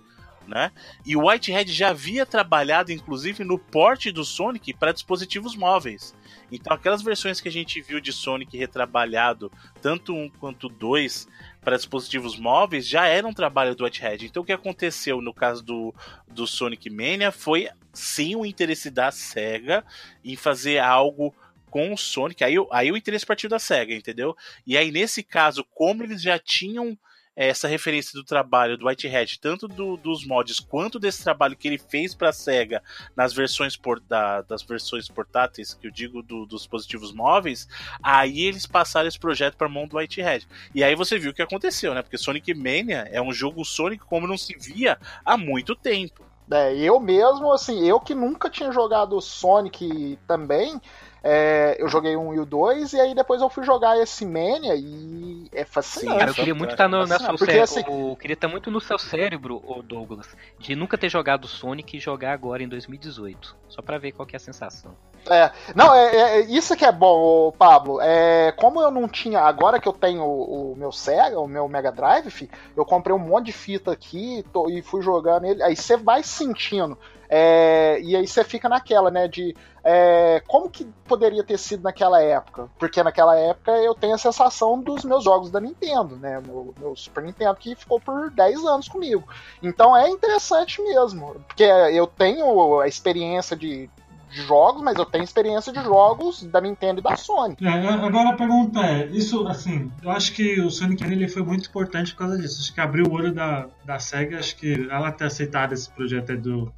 né? E o Whitehead já havia trabalhado, inclusive, no porte do Sonic para dispositivos móveis. Então, aquelas versões que a gente viu de Sonic retrabalhado, tanto um quanto dois, para dispositivos móveis, já era um trabalho do Whitehead. Então, o que aconteceu no caso do, do Sonic Mania foi sim o interesse da SEGA em fazer algo com o Sonic. Aí, aí o interesse partiu da SEGA, entendeu? E aí, nesse caso, como eles já tinham essa referência do trabalho do Whitehead, tanto do- dos mods quanto desse trabalho que ele fez para a Sega nas versões por- da- das versões portáteis, que eu digo do- dos dispositivos móveis, aí eles passaram esse projeto para mão do Whitehead. E aí você viu o que aconteceu, né? Porque Sonic Mania é um jogo Sonic como não se via há muito tempo. É, eu mesmo, assim, eu que nunca tinha jogado Sonic também, é, eu joguei um e o dois, e aí depois eu fui jogar esse Mania e é fascinante. Cara, eu queria muito estar no, na Fascinante, seu porque, cérebro. assim- Eu queria estar muito no seu cérebro, ô Douglas, de nunca ter jogado Sonic e jogar agora em 2018. Só pra ver qual que é a sensação. É, não, é, é- isso que é bom, Pablo. É, como eu não tinha, agora que eu tenho o, o meu Sega, o meu Mega Drive, fi, eu comprei um monte de fita aqui tô- e fui jogando ele. Aí você vai sentindo. é, e aí você fica naquela, né, de é, como que poderia ter sido naquela época? Porque naquela época eu tenho a sensação dos meus jogos da Nintendo, né? Meu, meu Super Nintendo que ficou por 10 anos comigo. Então é interessante mesmo. Porque eu tenho a experiência de, de jogos, mas eu tenho experiência de jogos da Nintendo e da Sony. É, agora a pergunta é, isso, assim, eu acho que o Sonic ele foi muito importante por causa disso. Acho que abriu o olho da, da SEGA, acho que ela ter aceitado esse projeto aí do,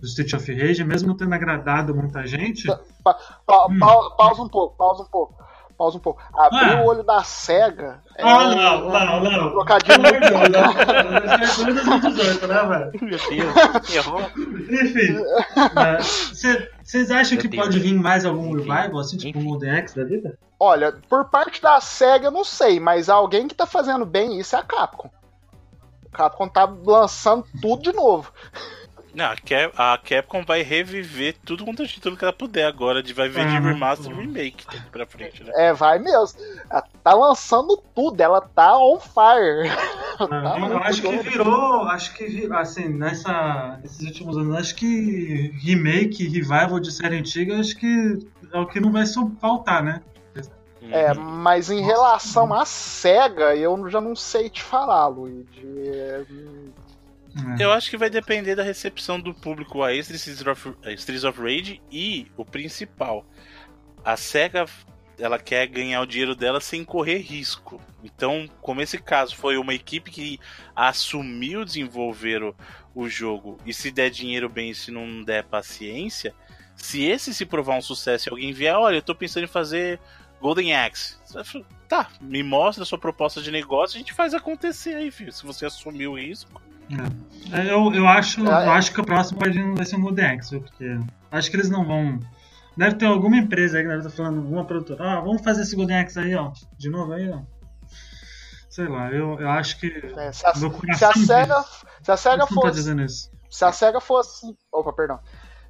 do Street of Rage, mesmo não tendo agradado muita gente. Pa- pa- Hum. pa- pausa um pouco, pausa um pouco. Pausa um pouco. Abrir Ah. o olho da SEGA. é Ah, não, não, um não. Trocadilho né? Foi em 2018, né, velho? Meu Deus, errou. Enfim, vocês acham que pode vir mais algum Enfim. revival, assim, tipo um Enfim. Golden Axe da vida? Olha, por parte da SEGA eu não sei, mas alguém que tá fazendo bem isso é a Capcom. A Capcom tá lançando tudo de novo. Não, a, Cap- a Capcom vai reviver tudo quanto é título que ela puder agora, de vai ver de Ah, remaster e remake daqui pra frente, né? É, vai mesmo. Ela tá lançando tudo, ela tá on fire. Tá eu acho que virou, acho que assim, nessa, nesses últimos anos, acho que remake, revival de série antiga, acho que é o que não vai faltar, né? É, Uhum. mas em relação à SEGA, eu já não sei te falar, Luigi. É. Eu acho que vai depender da recepção do público a Streets of, a Streets of Rage e o principal. A SEGA ela quer ganhar o dinheiro dela sem correr risco. Então, como esse caso foi uma equipe que assumiu desenvolver o, o jogo e se der dinheiro bem e se não der paciência, se esse se provar um sucesso e alguém vier, olha, eu tô pensando em fazer Golden Axe. Tá, me mostra a sua proposta de negócio, a gente faz acontecer aí, filho. Se você assumir o risco. É, Eu, eu, acho, É, é. eu acho que o próximo pode não vai ser um Golden porque acho que eles não vão. Deve ter alguma empresa aí que deve estar falando, alguma produtora, ah, vamos fazer esse Golden Axe aí, ó. De novo aí, ó. Sei lá, eu, eu acho que. é, se, a, se a SEGA, se a SEGA tá fosse isso. Se a SEGA fosse. Opa, perdão.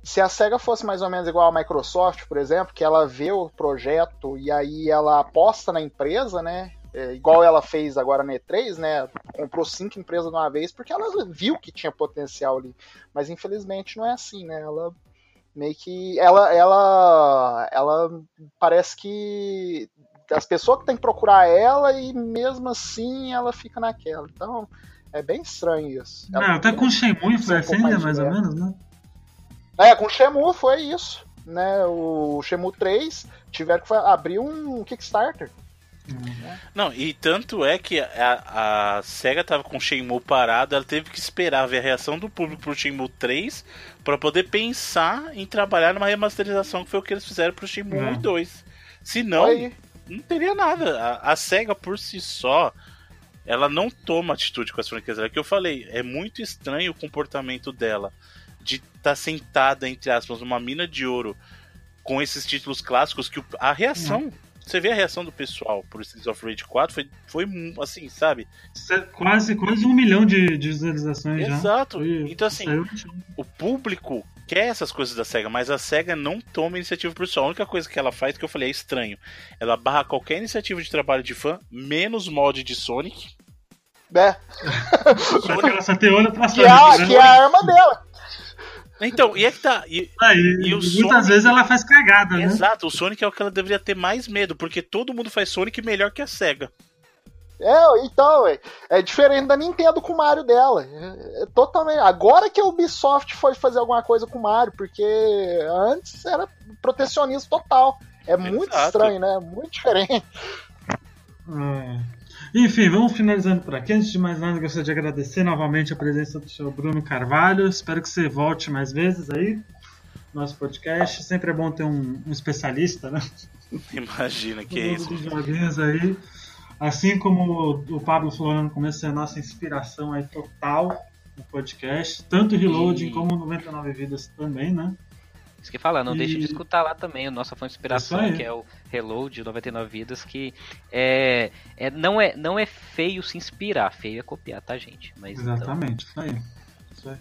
Se a SEGA fosse mais ou menos igual a Microsoft, por exemplo, que ela vê o projeto e aí ela aposta na empresa, né? É, igual ela fez agora na E3, né? Comprou cinco empresas de uma vez porque ela viu que tinha potencial ali. Mas infelizmente não é assim, né? Ela meio que. Ela, ela, ela parece que as pessoas que têm que procurar ela e mesmo assim ela fica naquela. Então é bem estranho isso. Ela Não, até com o Shenmue foi assim, pouco mais né, mais ou menos, né? É, com o Shemu foi isso. Né? O Shemu 3 tiveram que abrir um Kickstarter. Não, e tanto é que a, a SEGA tava com o Shenmue parado, ela teve que esperar ver a reação do público pro Shenmue 3 pra poder pensar em trabalhar numa remasterização que foi o que eles fizeram pro Shenmue É. 1 e 2. Se não, teria nada. A, a SEGA por si só, ela não toma atitude com as franquias dela. Que eu falei, é muito estranho o comportamento dela de estar tá sentada, entre aspas, numa mina de ouro com esses títulos clássicos que a reação. Você vê a reação do pessoal por Streets of Rage 4 foi, foi assim, sabe? Quase, quase um milhão de, de visualizações já. Exato. Foi- Então, assim, saiu- o público quer essas coisas da SEGA, mas a SEGA não toma iniciativa por si só. A única coisa que ela faz, que eu falei, é estranho. Ela barra qualquer iniciativa de trabalho de fã, menos mod de Sonic. né? Porque ela só tem olho pra Que é, a, Sonic, né? que é a arma dela. Então, e é que tá. e- Aí, E o muitas Sonic- vezes ela faz cagada, né? Exato, o Sonic é o que ela deveria ter mais medo, porque todo mundo faz Sonic melhor que a SEGA. É, então, é, é diferente da Nintendo com o Mario dela. É, é totalmente. Agora que a Ubisoft foi fazer alguma coisa com o Mario, porque antes era protecionismo total. É muito Exato. estranho, né? Muito diferente. É. Enfim, vamos finalizando por aqui. Antes de mais nada, gostaria de agradecer novamente a presença do senhor Bruno Carvalho. Espero que você volte mais vezes aí no nosso podcast. Sempre é bom ter um, um especialista, né? Imagina que é isso. dos joguinhos aí. Assim como o Pablo falou no começo, é a nossa inspiração aí total no podcast. Tanto Reloading E- como o 99 Vidas também, né? Isso que fala, não E- deixe de escutar lá também a nossa fonte de inspiração, que é o Reload 99 Vidas, que é, é, não, é, não é feio se inspirar, feio é copiar, tá, gente? Mas então, Exatamente, isso aí. Isso aí.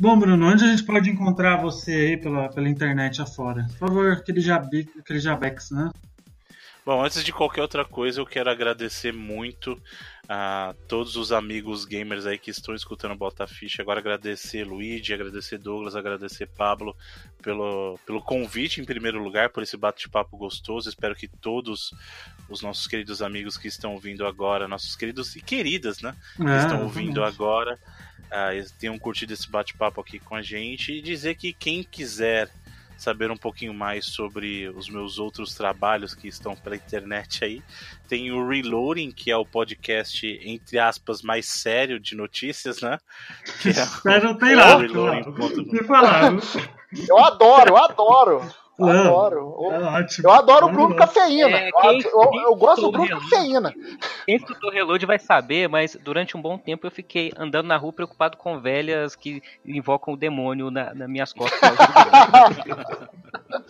Bom, Bruno, onde a gente pode encontrar você aí pela, pela internet afora? Por favor, aquele, jabi, aquele jabex, né? Bom, antes de qualquer outra coisa, eu quero agradecer muito a todos os amigos gamers aí que estão escutando Bota Ficha. Agora agradecer Luigi, agradecer Douglas, agradecer Pablo pelo, pelo convite em primeiro lugar, por esse bate-papo gostoso. Espero que todos os nossos queridos amigos que estão ouvindo agora, nossos queridos e queridas, né? que É, estão ouvindo exatamente. agora eles tenham curtido esse bate-papo aqui com a gente e dizer que quem quiser saber um pouquinho mais sobre os meus outros trabalhos que estão pela internet aí, tem o Reloading, que é o podcast, entre aspas, mais sério de notícias, né? Que é Espero tem lá. o Reloading. Me falaram. Eu adoro, eu adoro. Eu Não, adoro. É Eu, eu adoro o Bruno. Cafeína. É, Eu, quem- eu- quem eu gosto do Bruno Reload? Cafeína. Quem escutou Reload vai saber, mas durante um bom tempo eu fiquei andando na rua preocupado com velhas que invocam o demônio na, nas minhas costas.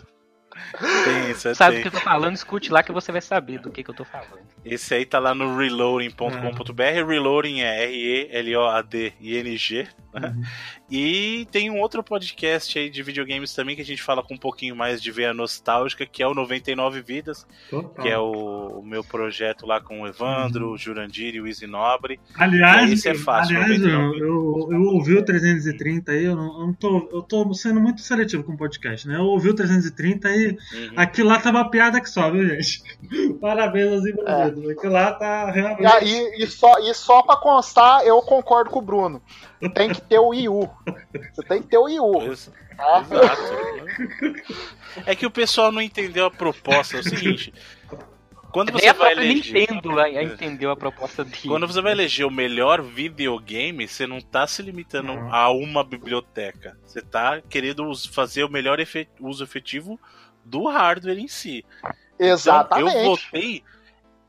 Tem, isso, Sabe tem. o que eu tô falando? Escute lá que você vai saber do que, que eu tô falando. Esse aí tá lá no reloading.com.br. Reloading é R-E-L-O-A-D-I-N-G. né? Uhum. E tem um outro podcast aí de videogames também que a gente fala com um pouquinho mais de veia nostálgica, que é o 99 Vidas, Total. que é o, o meu projeto lá com o Evandro, o Jurandir e o Easy Nobre. Aliás, Esse é fácil, aliás eu, 99. eu, eu ouvi o 330 aí, eu não, eu não tô, eu tô sendo muito seletivo com o podcast, né? Eu ouvi o 330 e Uhum. aquilo lá tava piada que só, viu, gente? Parabéns aos envolvidos. Aquilo lá tá realmente. E, e só, e só pra constar, eu concordo com o Bruno. Tem que ter o IU. Você tem que ter o IU. Pois- Tá? Exato. É que o pessoal não entendeu a proposta. É o seguinte: quando você vai eleger. Nintendo entendeu a proposta dele. Quando você vai eleger o melhor videogame, você não tá se limitando Não. a uma biblioteca. Você tá querendo fazer o melhor efe- uso efetivo do hardware em si. Então, Exatamente. eu votei.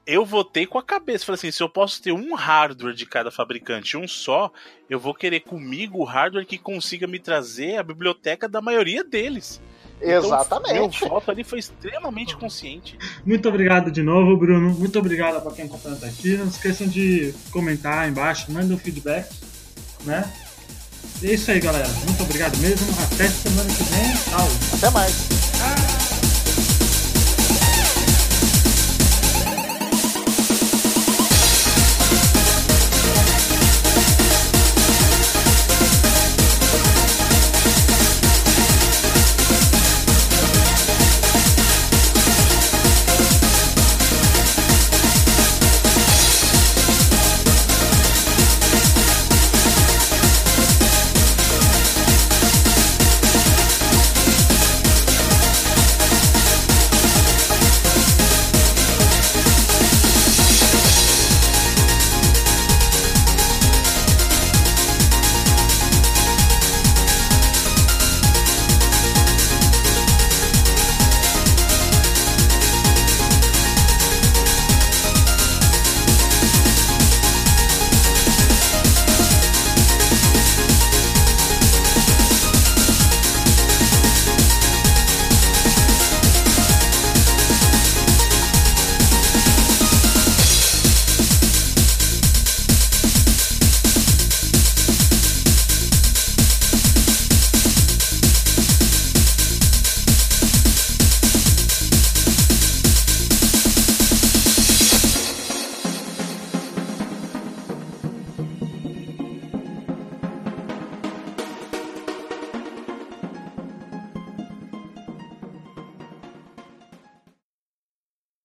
Eu votei com a cabeça. Falei assim: se eu posso ter um hardware de cada fabricante, um só, eu vou querer comigo o hardware que consiga me trazer a biblioteca da maioria deles. Então, Exatamente. meu voto ali foi extremamente consciente. Muito obrigado de novo, Bruno. Muito obrigado pra quem acompanha até aqui. Não esqueçam de comentar aí embaixo, mandem um feedback, né? E é isso aí, galera. Muito obrigado mesmo. Até semana que vem. Tchau. Até mais.